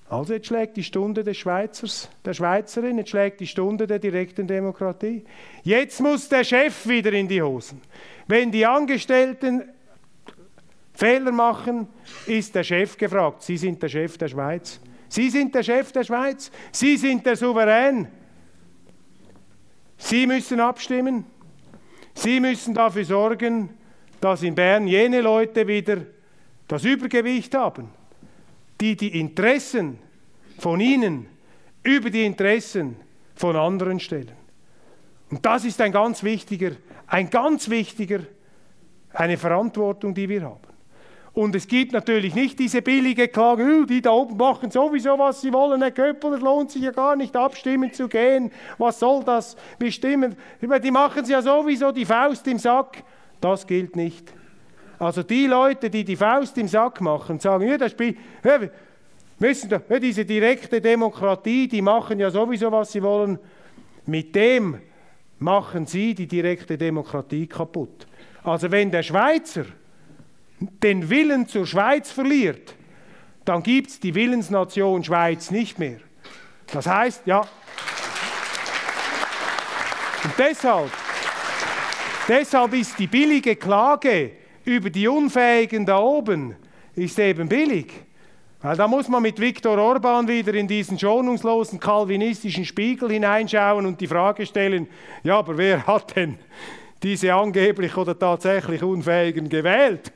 Speaker 2: Also jetzt schlägt die Stunde des Schweizers, der Schweizerin, jetzt schlägt die Stunde der direkten Demokratie. Jetzt muss der Chef wieder in die Hosen. Wenn die Angestellten Fehler machen, ist der Chef gefragt. Sie sind der Chef der Schweiz. Sie sind der Chef der Schweiz. Sie sind der Souverän. Sie müssen abstimmen. Sie müssen dafür sorgen, dass in Bern jene Leute wieder das Übergewicht haben, die die Interessen von ihnen über die Interessen von anderen stellen. Und das ist ein ganz wichtiger, ein ganz wichtiger, eine Verantwortung, die wir haben. Und es gibt natürlich nicht diese billige Klage, oh, die da oben machen sowieso, was sie wollen. Herr Köppel, es lohnt sich ja gar nicht, abstimmen zu gehen. Was soll das bestimmen? Die machen es ja sowieso, die Faust im Sack. Das gilt nicht. Also die Leute, die die Faust im Sack machen, sagen, ja, das Spiel, müssen diese direkte Demokratie, die machen ja sowieso, was sie wollen. Mit dem machen sie die direkte Demokratie kaputt. Also wenn der Schweizer den Willen zur Schweiz verliert, dann gibt es die Willensnation Schweiz nicht mehr. Das heißt, ja. Und deshalb, deshalb ist die billige Klage über die Unfähigen da oben, ist eben billig. Weil da muss man mit Viktor Orban wieder in diesen schonungslosen kalvinistischen Spiegel hineinschauen und die Frage stellen, ja, aber wer hat denn diese angeblich oder tatsächlich Unfähigen gewählt?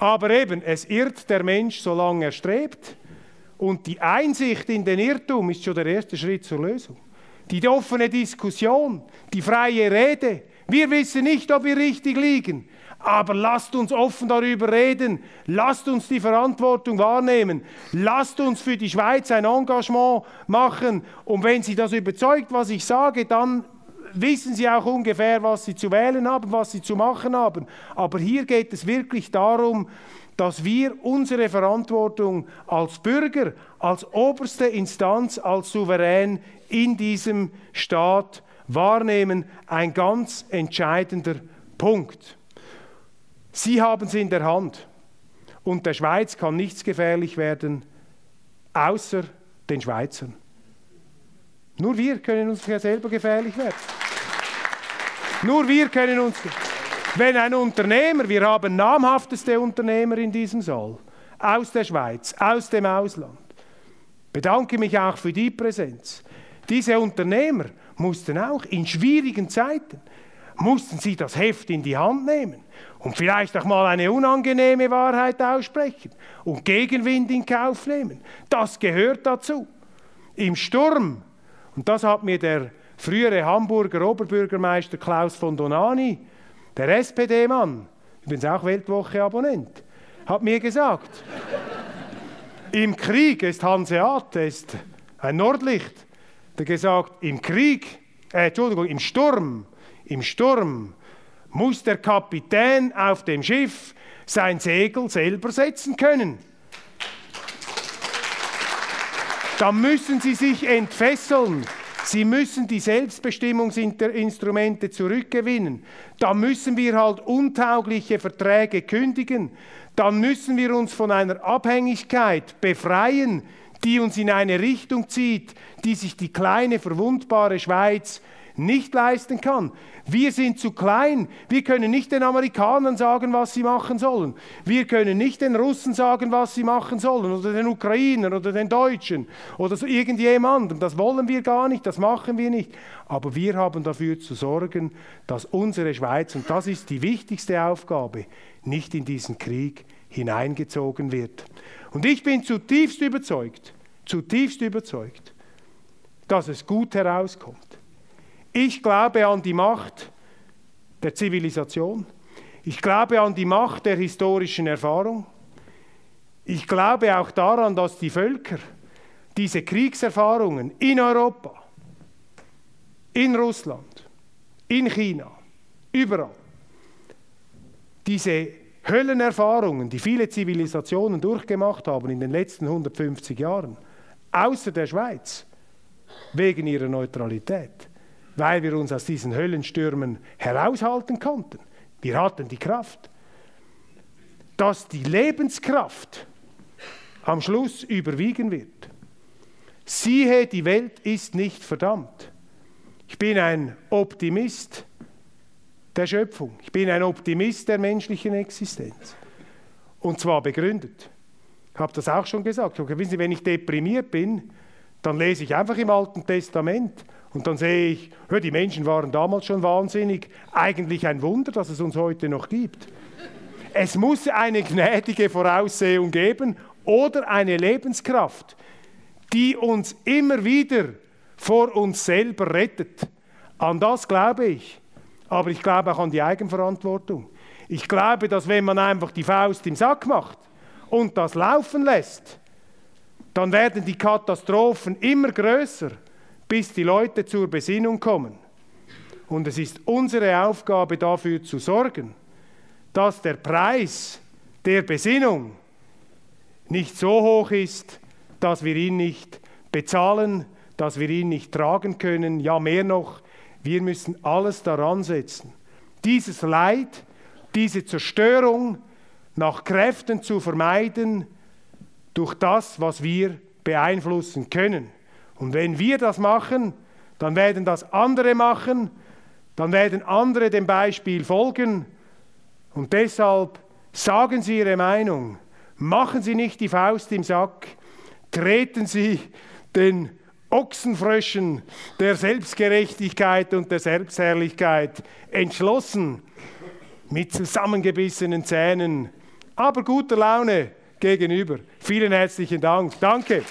Speaker 2: Aber eben, es irrt der Mensch, solange er strebt. Und die Einsicht in den Irrtum ist schon der erste Schritt zur Lösung. Die offene Diskussion, die freie Rede. Wir wissen nicht, ob wir richtig liegen, aber lasst uns offen darüber reden. Lasst uns die Verantwortung wahrnehmen. Lasst uns für die Schweiz ein Engagement machen. Und wenn Sie das überzeugt, was ich sage, dann wissen Sie auch ungefähr, was Sie zu wählen haben, was Sie zu machen haben. Aber hier geht es wirklich darum, dass wir unsere Verantwortung als Bürger, als oberste Instanz, als Souverän in diesem Staat wahrnehmen. Ein ganz entscheidender Punkt. Sie haben es in der Hand. Und der Schweiz kann nichts gefährlich werden, außer den Schweizern. Nur wir können uns ja selber gefährlich werden. Nur wir können uns. Wenn ein Unternehmer, wir haben namhafteste Unternehmer in diesem Saal, aus der Schweiz, aus dem Ausland, bedanke mich auch für die Präsenz. Diese Unternehmer mussten auch in schwierigen Zeiten, mussten sie das Heft in die Hand nehmen und vielleicht auch mal eine unangenehme Wahrheit aussprechen und Gegenwind in Kauf nehmen. Das gehört dazu. Im Sturm, und das hat mir der frühere Hamburger Oberbürgermeister Klaus von Donani, der SPD-Mann, übrigens auch Weltwoche-Abonnent, hat mir gesagt, im Krieg ist Hanseat, ist ein Nordlicht, der gesagt, im Krieg, äh, Entschuldigung, im Sturm, im Sturm muss der Kapitän auf dem Schiff sein Segel selber setzen können. Da müssen sie sich entfesseln. Sie müssen die Selbstbestimmungsinstrumente zurückgewinnen. Da müssen wir halt untaugliche Verträge kündigen. Dann müssen wir uns von einer Abhängigkeit befreien, die uns in eine Richtung zieht, die sich die kleine, verwundbare Schweiz nicht leisten kann. Wir sind zu klein. Wir können nicht den Amerikanern sagen, was sie machen sollen. Wir können nicht den Russen sagen, was sie machen sollen. Oder den Ukrainern oder den Deutschen oder so irgendjemandem. Das wollen wir gar nicht, das machen wir nicht. Aber wir haben dafür zu sorgen, dass unsere Schweiz, und das ist die wichtigste Aufgabe, nicht in diesen Krieg hineingezogen wird. Und ich bin zutiefst überzeugt, zutiefst überzeugt, dass es gut herauskommt. Ich glaube an die Macht der Zivilisation. Ich glaube an die Macht der historischen Erfahrung. Ich glaube auch daran, dass die Völker diese Kriegserfahrungen in Europa, in Russland, in China, überall, diese Höllenerfahrungen, die viele Zivilisationen durchgemacht haben in den letzten 150 Jahren, außer der Schweiz, wegen ihrer Neutralität, weil wir uns aus diesen Höllenstürmen heraushalten konnten. Wir hatten die Kraft. Dass die Lebenskraft am Schluss überwiegen wird. Siehe, die Welt ist nicht verdammt. Ich bin ein Optimist der Schöpfung. Ich bin ein Optimist der menschlichen Existenz. Und zwar begründet. Ich habe das auch schon gesagt. Wissen Sie, wenn ich deprimiert bin, dann lese ich einfach im Alten Testament und dann sehe ich, hör, die Menschen waren damals schon wahnsinnig. Eigentlich ein Wunder, dass es uns heute noch gibt. Es muss eine gnädige Voraussehung geben oder eine Lebenskraft, die uns immer wieder vor uns selber rettet. An das glaube ich. Aber ich glaube auch an die Eigenverantwortung. Ich glaube, dass wenn man einfach die Faust im Sack macht und das laufen lässt, dann werden die Katastrophen immer größer bis die Leute zur Besinnung kommen. Und es ist unsere Aufgabe dafür zu sorgen, dass der Preis der Besinnung nicht so hoch ist, dass wir ihn nicht bezahlen, dass wir ihn nicht tragen können. Ja, mehr noch, wir müssen alles daran setzen, dieses Leid, diese Zerstörung nach Kräften zu vermeiden durch das, was wir beeinflussen können. Und wenn wir das machen, dann werden das andere machen, dann werden andere dem Beispiel folgen. Und deshalb sagen Sie Ihre Meinung, machen Sie nicht die Faust im Sack, treten Sie den Ochsenfröschen der Selbstgerechtigkeit und der Selbstherrlichkeit entschlossen mit zusammengebissenen Zähnen aber guter Laune gegenüber. Vielen herzlichen Dank. Danke.